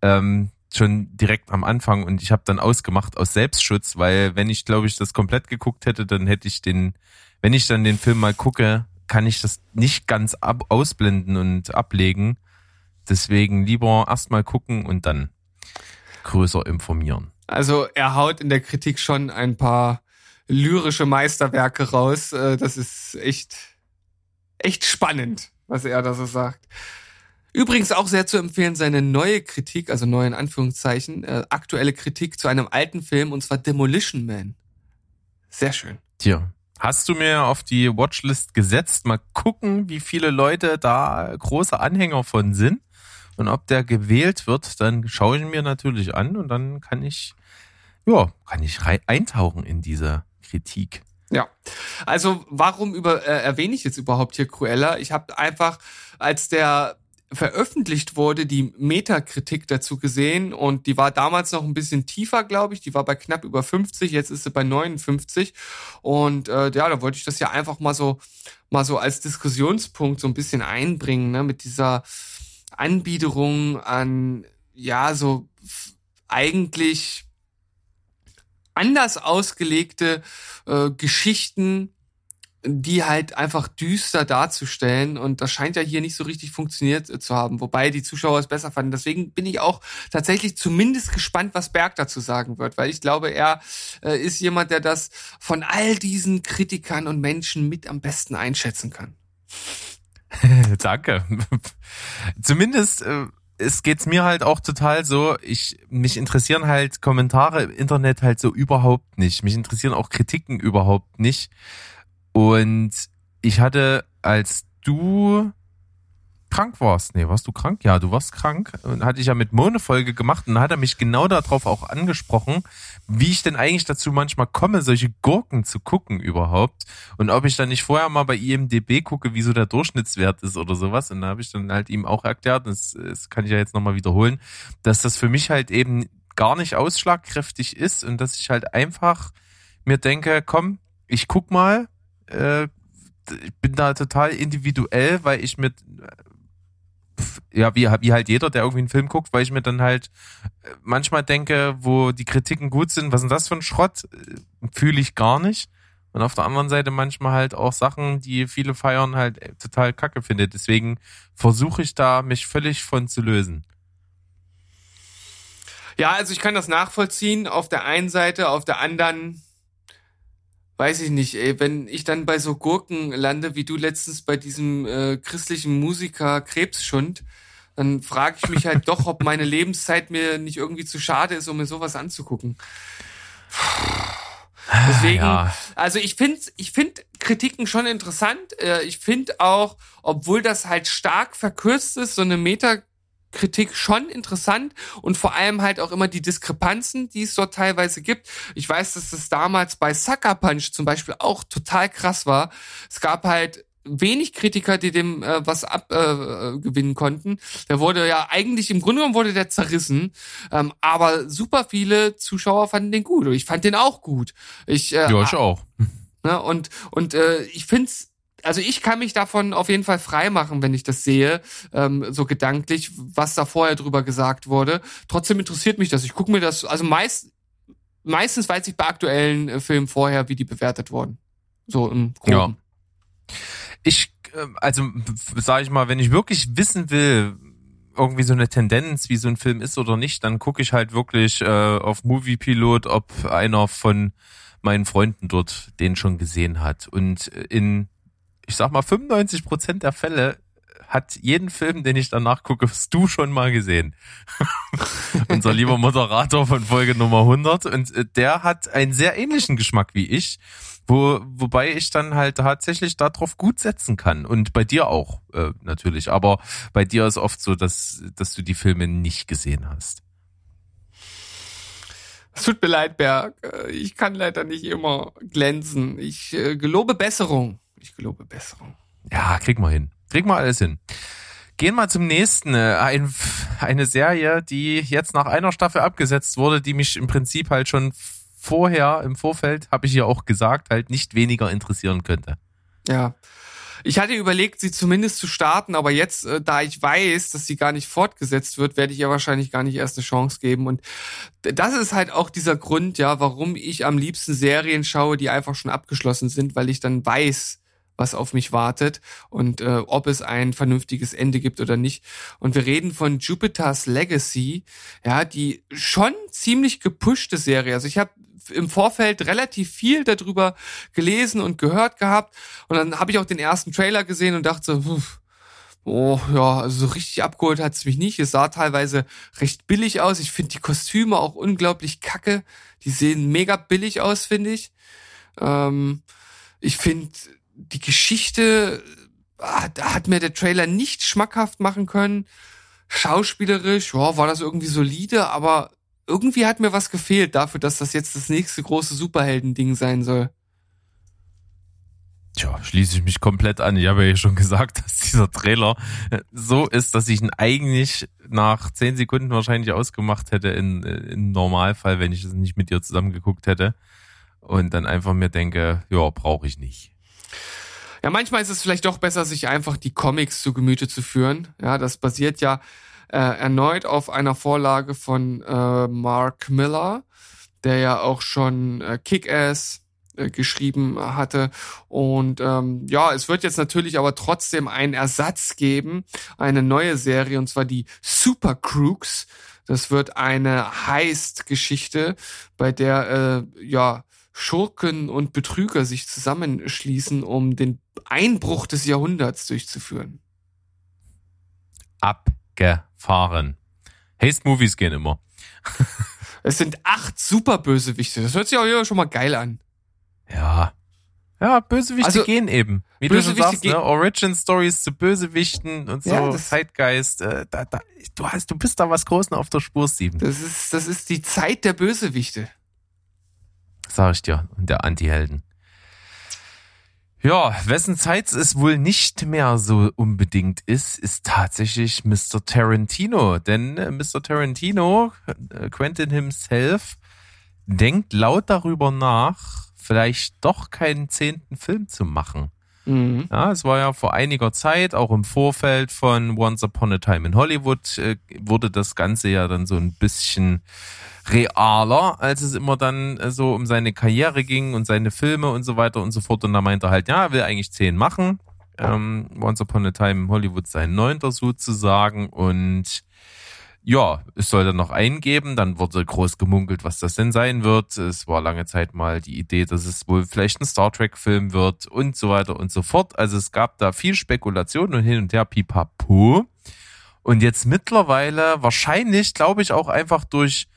Ähm, schon direkt am Anfang und ich habe dann ausgemacht aus Selbstschutz, weil wenn ich, glaube ich, das komplett geguckt hätte, dann hätte ich den, wenn ich dann den Film mal gucke, kann ich das nicht ganz ab ausblenden und ablegen. Deswegen lieber erst mal gucken und dann größer informieren. Also er haut in der Kritik schon ein paar lyrische Meisterwerke raus. Äh, Das ist echt, echt spannend, was er da so sagt. Übrigens auch sehr zu empfehlen seine neue Kritik, also neue in Anführungszeichen, äh, aktuelle Kritik zu einem alten Film und zwar Demolition Man. Sehr schön. Tja, hast du mir auf die Watchlist gesetzt? Mal gucken, wie viele Leute da große Anhänger von sind. Und ob der gewählt wird, dann schaue ich ihn mir natürlich an und dann kann ich, ja, kann ich eintauchen in diese Kritik. Ja, also warum über, äh, erwähne ich jetzt überhaupt hier Cruella? Ich habe einfach, als der veröffentlicht wurde, die Metakritik dazu gesehen und die war damals noch ein bisschen tiefer, glaube ich. Die war bei knapp über 50, jetzt ist sie bei 59 und äh, ja, da wollte ich das ja einfach mal so mal so als Diskussionspunkt so ein bisschen einbringen, ne, mit dieser Anbiederung an ja so eigentlich anders ausgelegte äh, Geschichten, die halt einfach düster darzustellen. Und das scheint ja hier nicht so richtig funktioniert äh, zu haben, wobei die Zuschauer es besser fanden. Deswegen bin ich auch tatsächlich zumindest gespannt, was Berg dazu sagen wird, weil ich glaube, er äh, ist jemand, der das von all diesen Kritikern und Menschen mit am besten einschätzen kann. Danke. Zumindest äh, es geht's mir halt auch total so, ich mich interessieren halt Kommentare im Internet halt so überhaupt nicht. Mich interessieren auch Kritiken überhaupt nicht. Und ich hatte, als du krank warst, nee, warst du krank? Ja, du warst krank. Und hatte ich ja mit Mo eine Folge gemacht und dann hat er mich genau darauf auch angesprochen, wie ich denn eigentlich dazu manchmal komme, solche Gurken zu gucken überhaupt. Und ob ich dann nicht vorher mal bei IMDB gucke, wie so der Durchschnittswert ist oder sowas. Und da habe ich dann halt ihm auch erklärt, das, das kann ich ja jetzt nochmal wiederholen, dass das für mich halt eben gar nicht ausschlagkräftig ist und dass ich halt einfach mir denke, komm, ich guck mal, äh, ich bin da total individuell, weil ich mit ja, wie, wie halt jeder, der irgendwie einen Film guckt, weil ich mir dann halt äh, manchmal denke, wo die Kritiken gut sind, was ist denn das für ein Schrott? Äh, Fühle ich gar nicht. Und auf der anderen Seite manchmal halt auch Sachen, die viele feiern, halt äh, total kacke finde. Deswegen versuche ich da, mich völlig von zu lösen. Ja, also ich kann das nachvollziehen auf der einen Seite, auf der anderen weiß ich nicht, ey, wenn ich dann bei so Gurken lande, wie du letztens bei diesem äh, christlichen Musiker Krebsschund, dann frage ich mich halt doch, ob meine Lebenszeit mir nicht irgendwie zu schade ist, um mir sowas anzugucken. Deswegen, Ja. also ich finde ich find Kritiken schon interessant. Äh, Ich finde auch, obwohl das halt stark verkürzt ist, so eine Metakritik schon interessant und vor allem halt auch immer die Diskrepanzen, die es dort teilweise gibt. Ich weiß, dass das damals bei Sucker Punch zum Beispiel auch total krass war. Es gab halt wenig Kritiker, die dem äh, was abgewinnen äh, konnten. Der wurde ja eigentlich, im Grunde genommen wurde der zerrissen, ähm, aber super viele Zuschauer fanden den gut und ich fand den auch gut. Ich, äh, Ja, ich auch. Ne? Und, und äh, ich find's, also ich kann mich davon auf jeden Fall frei machen, wenn ich das sehe, ähm, so gedanklich, was da vorher drüber gesagt wurde. Trotzdem interessiert mich das. Ich gucke mir das, also meist, meistens weiß ich bei aktuellen äh, Filmen vorher, wie die bewertet wurden. So im Groben. Ich, äh, also sage ich mal, wenn ich wirklich wissen will, irgendwie so eine Tendenz, wie so ein Film ist oder nicht, dann gucke ich halt wirklich äh, auf Moviepilot, ob einer von meinen Freunden dort den schon gesehen hat. Und in, ich sag mal, 95 Prozent der Fälle hat jeden Film, den ich danach gucke, hast du schon mal gesehen. Unser lieber Moderator von Folge Nummer 100 und äh, der hat einen sehr ähnlichen Geschmack wie ich, wo, wobei ich dann halt tatsächlich darauf gut setzen kann und bei dir auch äh, natürlich, aber bei dir ist oft so, dass, dass du die Filme nicht gesehen hast. Es tut mir leid, Berg. Äh, Ich kann leider nicht immer glänzen. Ich äh, gelobe Besserung. Ich gelobe Besserung. Ja, krieg mal hin. Krieg mal alles hin. Gehen wir zum nächsten. Äh, Ein, eine Serie, die jetzt nach einer Staffel abgesetzt wurde, die mich im Prinzip halt schon vorher im Vorfeld, habe ich ja auch gesagt, halt nicht weniger interessieren könnte. Ja. Ich hatte überlegt, sie zumindest zu starten, aber jetzt, äh, da ich weiß, dass sie gar nicht fortgesetzt wird, werde ich ihr wahrscheinlich gar nicht erst eine Chance geben. Und das ist halt auch dieser Grund, ja, warum ich am liebsten Serien schaue, die einfach schon abgeschlossen sind, weil ich dann weiß, was auf mich wartet und äh, ob es ein vernünftiges Ende gibt oder nicht. Und wir reden von Jupiter's Legacy, ja, die schon ziemlich gepushte Serie. Also ich habe im Vorfeld relativ viel darüber gelesen und gehört gehabt und dann habe ich auch den ersten Trailer gesehen und dachte so, pf, oh ja, also so richtig abgeholt hat es mich nicht. Es sah teilweise recht billig aus. Ich finde die Kostüme auch unglaublich kacke. Die sehen mega billig aus, finde ich. Ähm, ich finde die Geschichte ah, da hat mir der Trailer nicht schmackhaft machen können. Schauspielerisch, ja, war das irgendwie solide, aber irgendwie hat mir was gefehlt dafür, dass das jetzt das nächste große Superhelden-Ding sein soll. Tja, schließe ich mich komplett an. Ich habe ja schon gesagt, dass dieser Trailer äh, so ist, dass ich ihn eigentlich nach zehn Sekunden wahrscheinlich ausgemacht hätte in, äh, im Normalfall, wenn ich es nicht mit dir zusammen geguckt hätte. Und dann einfach mir denke, ja, brauche ich nicht. Ja, manchmal ist es vielleicht doch besser, sich einfach die Comics zu Gemüte zu führen. Ja, das basiert ja äh, erneut auf einer Vorlage von äh, Mark Miller, der ja auch schon äh, Kick-Ass äh, geschrieben hatte. Und ähm, ja, es wird jetzt natürlich aber trotzdem einen Ersatz geben, eine neue Serie, und zwar die Super Crooks. Das wird eine Heist-Geschichte, bei der äh, ja Schurken und Betrüger sich zusammenschließen, um den Einbruch des Jahrhunderts durchzuführen. Abgefahren. Haste-Movies gehen immer. Es sind acht Superbösewichte. Das hört sich auch immer schon mal geil an. Ja. Ja, Bösewichte Also, gehen eben. Wie du Bösewichte schon sagst, gehen- ne? Origin Stories zu Bösewichten und so, Ja, Zeitgeist. Äh, da, da, du, hast, du bist da was Großen auf der Spur, Steven. Das ist, das ist die Zeit der Bösewichte. Sag ich dir. Der Anti-Helden. Ja, wessen Zeit es wohl nicht mehr so unbedingt ist, ist tatsächlich Mr. Tarantino. Denn äh, Mr. Tarantino, äh, Quentin himself, denkt laut darüber nach, vielleicht doch keinen zehnten Film zu machen. Mhm. Ja, es war ja vor einiger Zeit, auch im Vorfeld von Once Upon a Time in Hollywood, äh, wurde das Ganze ja dann so ein bisschen realer, als es immer dann äh, so um seine Karriere ging und seine Filme und so weiter und so fort. Und da meinte er halt, ja, er will eigentlich zehn machen. Ähm, Once Upon a Time in Hollywood sein neunter sozusagen und ja, es soll dann noch eingeben, dann wurde groß gemunkelt, was das denn sein wird. Es war lange Zeit mal die Idee, dass es wohl vielleicht ein Star Trek-Film wird und so weiter und so fort. Also es gab da viel Spekulation und hin und her, pipapo. Und jetzt mittlerweile, wahrscheinlich, glaube ich, auch einfach durch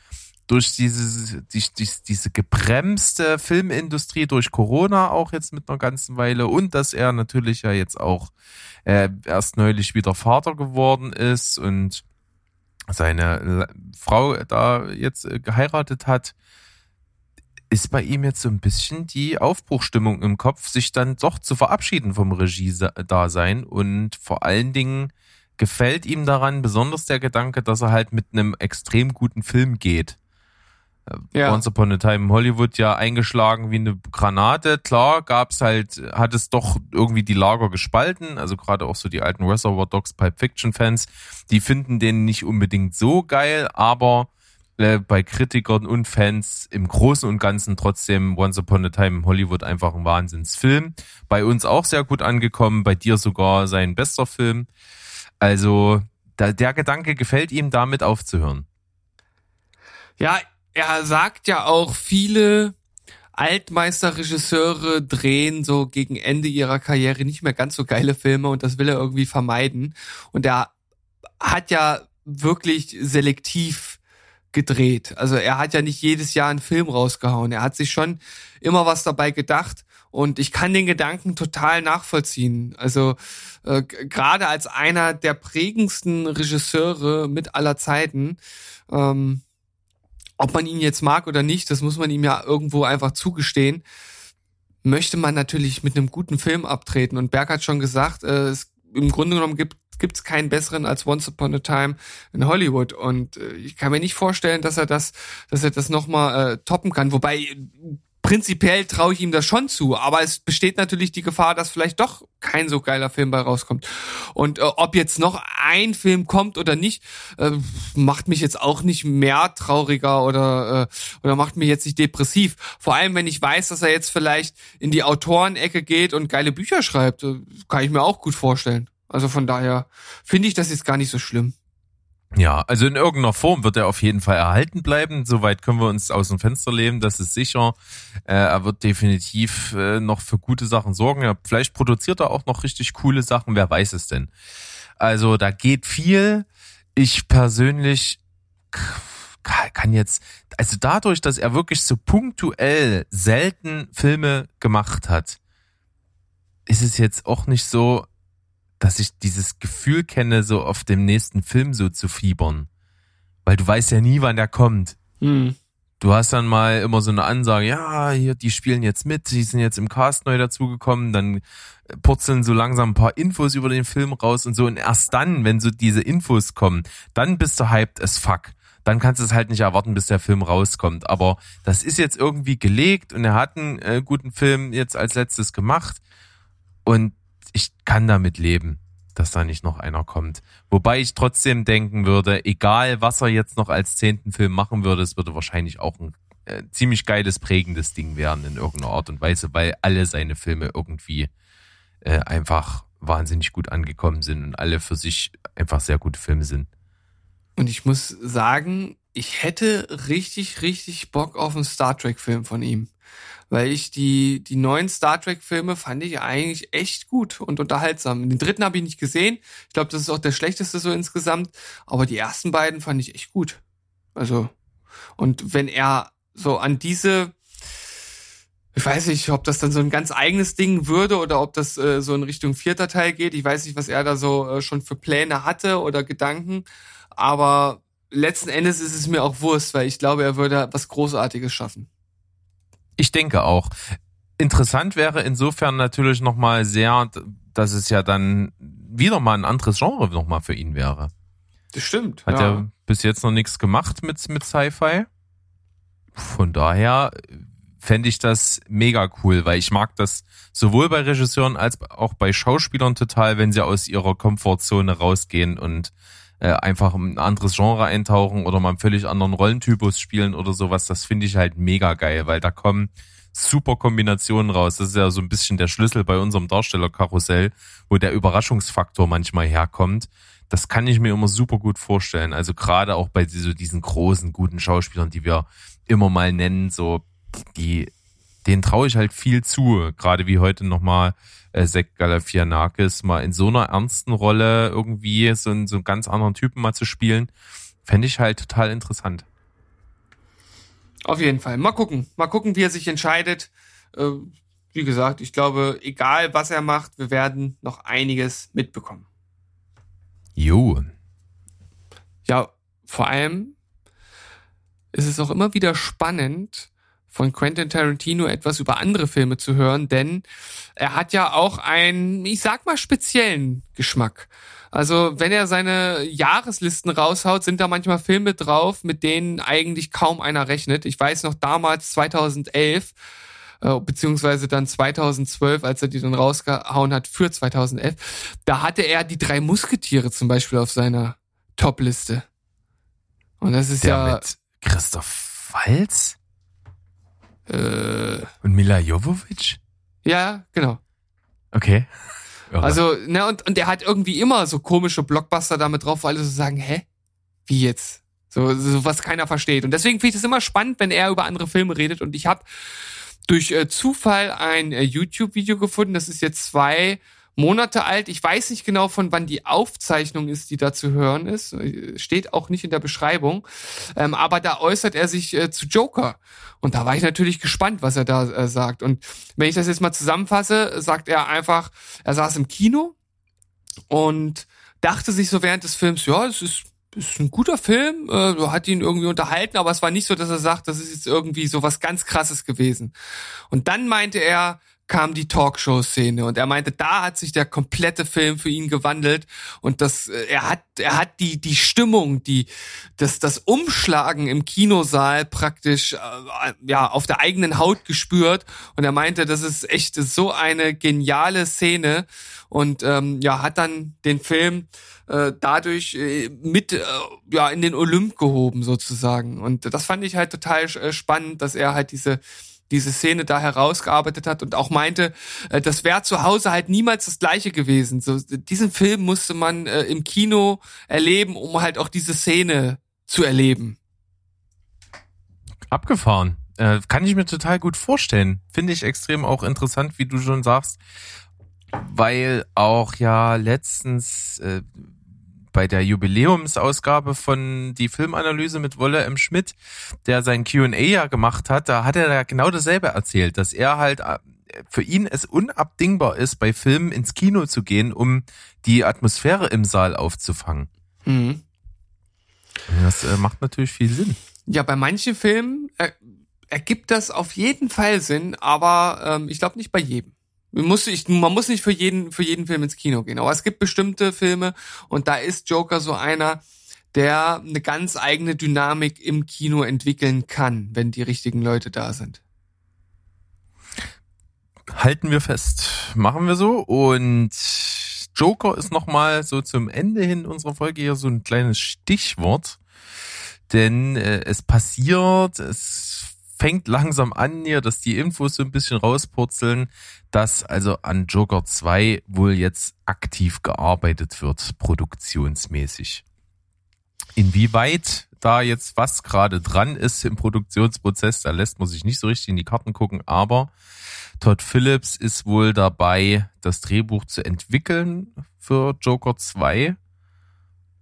durch diese, die, die, diese gebremste Filmindustrie, durch Corona auch jetzt mit einer ganzen Weile und dass er natürlich ja jetzt auch äh, erst neulich wieder Vater geworden ist und seine Frau da jetzt äh, geheiratet hat, ist bei ihm jetzt so ein bisschen die Aufbruchstimmung im Kopf, sich dann doch zu verabschieden vom Regie-Dasein und vor allen Dingen gefällt ihm daran besonders der Gedanke, dass er halt mit einem extrem guten Film geht. Ja. Once Upon a Time in Hollywood ja eingeschlagen wie eine Granate. Klar gab's halt, hat es doch irgendwie die Lager gespalten. Also gerade auch so die alten Reservoir Dogs Pulp Fiction Fans, die finden den nicht unbedingt so geil, aber äh, bei Kritikern und Fans im Großen und Ganzen trotzdem Once Upon a Time in Hollywood einfach ein Wahnsinnsfilm. Bei uns auch sehr gut angekommen, bei dir sogar sein bester Film. Also da, der Gedanke gefällt ihm, damit aufzuhören. Ja, er sagt ja auch, viele Altmeisterregisseure drehen so gegen Ende ihrer Karriere nicht mehr ganz so geile Filme und das will er irgendwie vermeiden. Und er hat ja wirklich selektiv gedreht. Also er hat ja nicht jedes Jahr einen Film rausgehauen. Er hat sich schon immer was dabei gedacht und ich kann den Gedanken total nachvollziehen. Also äh, gerade als einer der prägendsten Regisseure mit aller Zeiten, ähm, ob man ihn jetzt mag oder nicht, das muss man ihm ja irgendwo einfach zugestehen, möchte man natürlich mit einem guten Film abtreten. Und Berg hat schon gesagt, äh, es, im Grunde genommen gibt gibt's keinen besseren als Once Upon a Time in Hollywood und äh, ich kann mir nicht vorstellen, dass er das, dass er das noch mal äh, toppen kann. Wobei prinzipiell traue ich ihm das schon zu, aber es besteht natürlich die Gefahr, dass vielleicht doch kein so geiler Film bei rauskommt. Und äh, ob jetzt noch ein Film kommt oder nicht, äh, macht mich jetzt auch nicht mehr trauriger oder äh, oder macht mich jetzt nicht depressiv. Vor allem, wenn ich weiß, dass er jetzt vielleicht in die Autorenecke geht und geile Bücher schreibt, äh, kann ich mir auch gut vorstellen. Also von daher finde ich das jetzt gar nicht so schlimm. Ja, also in irgendeiner Form wird er auf jeden Fall erhalten bleiben. Soweit können wir uns aus dem Fenster leben, das ist sicher. Äh, er wird definitiv äh, noch für gute Sachen sorgen. Ja, vielleicht produziert er auch noch richtig coole Sachen, wer weiß es denn. Also da geht viel. Ich persönlich kann jetzt, also dadurch, dass er wirklich so punktuell selten Filme gemacht hat, ist es jetzt auch nicht so, dass ich dieses Gefühl kenne, so auf dem nächsten Film so zu fiebern. Weil du weißt ja nie, wann der kommt. Hm. Du hast dann mal immer so eine Ansage, ja, hier, die spielen jetzt mit, die sind jetzt im Cast neu dazugekommen, dann purzeln so langsam ein paar Infos über den Film raus und so. Und erst dann, wenn so diese Infos kommen, dann bist du hyped as fuck. Dann kannst du es halt nicht erwarten, bis der Film rauskommt. Aber das ist jetzt irgendwie gelegt und er hat einen äh, guten Film jetzt als letztes gemacht. Und ich kann damit leben, dass da nicht noch einer kommt. Wobei ich trotzdem denken würde, egal was er jetzt noch als zehnten Film machen würde, es würde wahrscheinlich auch ein äh, ziemlich geiles, prägendes Ding werden in irgendeiner Art und Weise, weil alle seine Filme irgendwie äh, einfach wahnsinnig gut angekommen sind und alle für sich einfach sehr gute Filme sind. Und ich muss sagen, ich hätte richtig, richtig Bock auf einen Star Trek-Film von ihm weil ich die, die neuen Star Trek-Filme fand ich eigentlich echt gut und unterhaltsam. Den dritten habe ich nicht gesehen. Ich glaube, das ist auch der schlechteste so insgesamt. Aber die ersten beiden fand ich echt gut. Also, und wenn er so an diese, ich weiß nicht, ob das dann so ein ganz eigenes Ding würde oder ob das äh, so in Richtung vierter Teil geht. Ich weiß nicht, was er da so äh, schon für Pläne hatte oder Gedanken. Aber letzten Endes ist es mir auch Wurst, weil ich glaube, er würde was Großartiges schaffen. Ich denke auch. Interessant wäre insofern natürlich nochmal sehr, dass es ja dann wieder mal ein anderes Genre nochmal für ihn wäre. Das stimmt. Hat ja. er bis jetzt noch nichts gemacht mit, mit Sci-Fi. Von daher fände ich das mega cool, weil ich mag das sowohl bei Regisseuren als auch bei Schauspielern total, wenn sie aus ihrer Komfortzone rausgehen und äh, einfach ein anderes Genre eintauchen oder mal einen völlig anderen Rollentypus spielen oder sowas. Das finde ich halt mega geil, weil da kommen super Kombinationen raus. Das ist ja so ein bisschen der Schlüssel bei unserem Darstellerkarussell, wo der Überraschungsfaktor manchmal herkommt. Das kann ich mir immer super gut vorstellen. Also gerade auch bei so diesen großen, guten Schauspielern, die wir immer mal nennen, so die, denen traue ich halt viel zu. Gerade wie heute nochmal äh, Zach Galifianakis mal in so einer ernsten Rolle irgendwie so, einen, so einen ganz anderen Typen mal zu spielen, fände ich halt total interessant. Auf jeden Fall. Mal gucken. Mal gucken, wie er sich entscheidet. Äh, wie gesagt, ich glaube, egal was er macht, wir werden noch einiges mitbekommen. Jo. Ja, vor allem ist es auch immer wieder spannend, von Quentin Tarantino etwas über andere Filme zu hören, denn er hat ja auch einen, ich sag mal, speziellen Geschmack. Also wenn er seine Jahreslisten raushaut, sind da manchmal Filme drauf, mit denen eigentlich kaum einer rechnet. Ich weiß noch damals 2011 äh, beziehungsweise dann 2012, als er die dann rausgehauen hat für 2011, da hatte er die drei Musketiere zum Beispiel auf seiner Top-Liste. Und das ist Der ja mit Christoph Walz äh, und Mila Jovovich? ja genau. Okay. Irre. Also, ne, und, und er hat irgendwie immer so komische Blockbuster damit drauf, wo alle so sagen, hä? Wie jetzt? So, so was keiner versteht. Und deswegen finde ich das immer spannend, wenn er über andere Filme redet. Und ich habe durch äh, Zufall ein äh, YouTube-Video gefunden, das ist jetzt zwei Monate alt. Ich weiß nicht genau, von wann die Aufzeichnung ist, die da zu hören ist. Steht auch nicht in der Beschreibung. Ähm, aber da äußert er sich äh, zu Joker. Und da war ich natürlich gespannt, was er da äh, sagt. Und wenn ich das jetzt mal zusammenfasse, sagt er einfach, er saß im Kino und dachte sich so während des Films, ja, es ist ist ein guter Film, äh, hat ihn irgendwie unterhalten, aber es war nicht so, dass er sagt, das ist jetzt irgendwie so was ganz krasses gewesen. Und dann meinte er, kam die Talkshow-Szene und er meinte, da hat sich der komplette Film für ihn gewandelt und das, äh, er hat, er hat die, die Stimmung, die, das, das Umschlagen im Kinosaal praktisch, äh, ja, auf der eigenen Haut gespürt und er meinte, das ist echt so eine geniale Szene und ähm, ja, hat dann den Film äh, dadurch äh, mit äh, ja in den Olymp gehoben sozusagen und das fand ich halt total äh, spannend, dass er halt diese diese Szene da herausgearbeitet hat und auch meinte, äh, das wäre zu Hause halt niemals das gleiche gewesen. So diesen Film musste man äh, im Kino erleben, um halt auch diese Szene zu erleben. Abgefahren. Äh, kann ich mir total gut vorstellen. Finde ich extrem auch interessant, wie du schon sagst, weil auch ja letztens äh, bei der Jubiläumsausgabe von die Filmanalyse mit Wolle M. Schmidt, der sein Q&A ja gemacht hat, da hat er da genau dasselbe erzählt, dass er halt äh, für ihn es unabdingbar ist, bei Filmen ins Kino zu gehen, um die Atmosphäre im Saal aufzufangen. Mhm. Das äh, macht natürlich viel Sinn. Ja, bei manchen Filmen äh, ergibt das auf jeden Fall Sinn, aber ähm, ich glaube nicht bei jedem. Man muss, ich, man muss nicht für jeden, für jeden Film ins Kino gehen. Aber es gibt bestimmte Filme und da ist Joker so einer, der eine ganz eigene Dynamik im Kino entwickeln kann, wenn die richtigen Leute da sind. Halten wir fest. Machen wir so. Und Joker ist nochmal so zum Ende hin unserer Folge hier so ein kleines Stichwort. Denn äh, es passiert, es fängt langsam an hier, dass die Infos so ein bisschen rauspurzeln, dass also an Joker 2 wohl jetzt aktiv gearbeitet wird, produktionsmäßig. Inwieweit da jetzt was gerade dran ist im Produktionsprozess, da lässt man sich nicht so richtig in die Karten gucken, aber Todd Phillips ist wohl dabei, das Drehbuch zu entwickeln für Joker 2.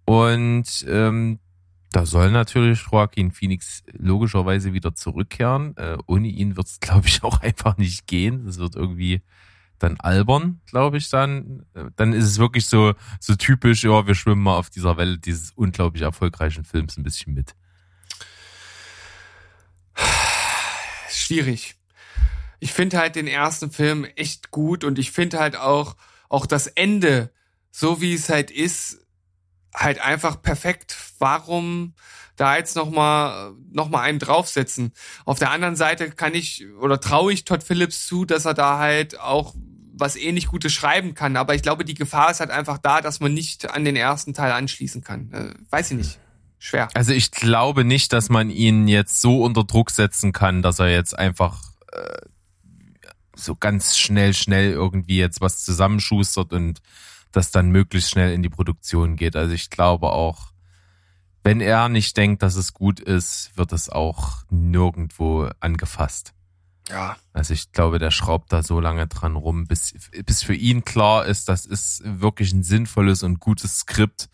Und ähm, da soll natürlich Joaquin Phoenix logischerweise wieder zurückkehren. Äh, ohne ihn wird es, glaube ich, auch einfach nicht gehen. Das wird irgendwie dann albern, glaube ich, dann. Äh, Dann ist es wirklich so, so typisch, ja, wir schwimmen mal auf dieser Welle dieses unglaublich erfolgreichen Films ein bisschen mit. Schwierig. Ich finde halt den ersten Film echt gut und ich finde halt auch, auch das Ende, so wie es halt ist, halt einfach perfekt. Warum da jetzt nochmal noch mal einen draufsetzen? Auf der anderen Seite kann ich oder traue ich Todd Phillips zu, dass er da halt auch was ähnlich Gutes schreiben kann. Aber ich glaube, die Gefahr ist halt einfach da, dass man nicht an den ersten Teil anschließen kann. Äh, weiß ich nicht. Schwer. Also ich glaube nicht, dass man ihn jetzt so unter Druck setzen kann, dass er jetzt einfach äh, so ganz schnell, schnell irgendwie jetzt was zusammenschustert und das dann möglichst schnell in die Produktion geht. Also ich glaube auch, wenn er nicht denkt, dass es gut ist, wird es auch nirgendwo angefasst. Ja. Also ich glaube, der schraubt da so lange dran rum, bis, bis für ihn klar ist, das ist wirklich ein sinnvolles und gutes Skript,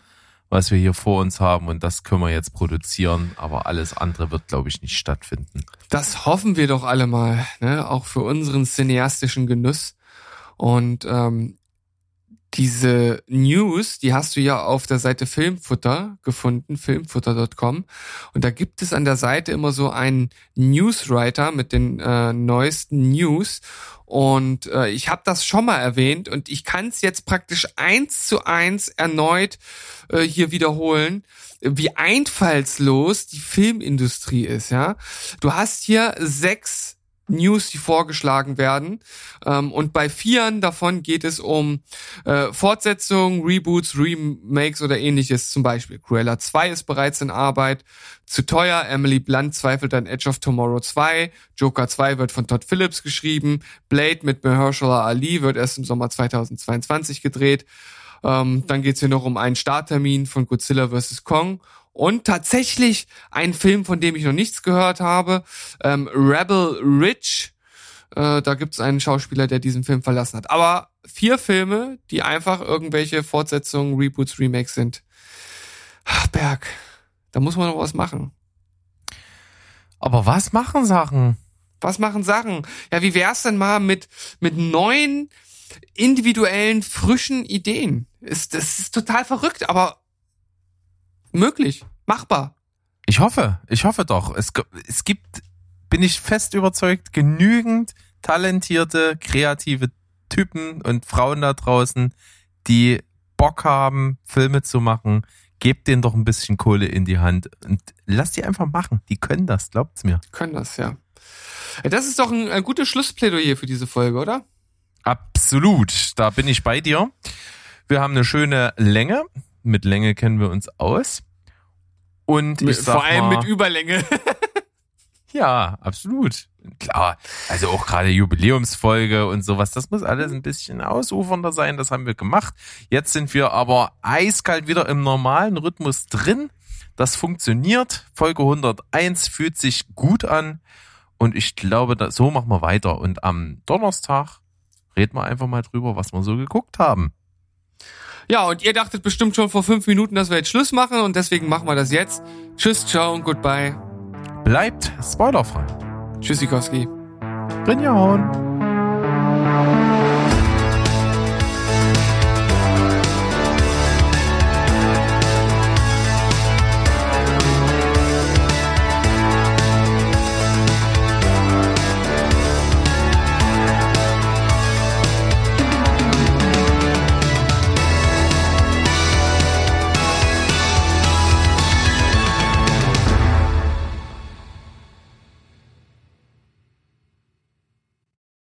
was wir hier vor uns haben und das können wir jetzt produzieren, aber alles andere wird, glaube ich, nicht stattfinden. Das hoffen wir doch alle mal, ne? auch für unseren cineastischen Genuss. Und ähm, diese News, die hast du ja auf der Seite Filmfutter gefunden, filmfutter.com. Und da gibt es an der Seite immer so einen Newswriter mit den äh, neuesten News. Und äh, ich habe das schon mal erwähnt und ich kann es jetzt praktisch eins zu eins erneut äh, hier wiederholen, wie einfallslos die Filmindustrie ist. Ja, du hast hier sechs News, die vorgeschlagen werden. Ähm, und bei vieren davon geht es um äh, Fortsetzungen, Reboots, Remakes oder ähnliches. Zum Beispiel Cruella 2 ist bereits in Arbeit. Zu teuer, Emily Blunt zweifelt an Edge of Tomorrow 2. Joker 2 wird von Todd Phillips geschrieben. Blade mit Mahershala Ali wird erst im Sommer 2022 gedreht. Ähm, dann geht's hier noch um einen Starttermin von Godzilla vs. Kong. Und tatsächlich ein Film, von dem ich noch nichts gehört habe, ähm, Rebel Rich. Äh, da gibt's einen Schauspieler, der diesen Film verlassen hat. Aber vier Filme, die einfach irgendwelche Fortsetzungen, Reboots, Remakes sind. Ach, Berg, da muss man noch was machen. Aber was machen Sachen? Was machen Sachen? Ja, wie wär's denn mal mit, mit neuen, individuellen, frischen Ideen? Ist, das ist total verrückt, aber möglich, machbar. Ich hoffe, ich hoffe doch. Es, es gibt, bin ich fest überzeugt, genügend talentierte, kreative Typen und Frauen da draußen, die Bock haben, Filme zu machen. Gebt denen doch ein bisschen Kohle in die Hand und lasst die einfach machen. Die können das, glaubt's mir. Können das, ja. Ja, Das ist doch ein, ein gutes Schlussplädoyer für diese Folge, oder? Absolut, da bin ich bei dir. Wir haben eine schöne Länge. Mit Länge kennen wir uns aus. Und ich sag Vor allem mal, mit Überlänge. Ja, absolut. Klar, also auch gerade Jubiläumsfolge und sowas, das muss alles ein bisschen ausufernder sein, das haben wir gemacht. Jetzt sind wir aber eiskalt wieder im normalen Rhythmus drin. Das funktioniert. Folge 101 fühlt sich gut an und ich glaube, da, so machen wir weiter. Und am Donnerstag reden wir einfach mal drüber, was wir so geguckt haben. Ja, und ihr dachtet bestimmt schon vor fünf Minuten, dass wir jetzt Schluss machen und deswegen machen wir das jetzt. Tschüss, ciao und goodbye. Bleibt spoilerfrei. Tschüssikowski. Rinjahauen.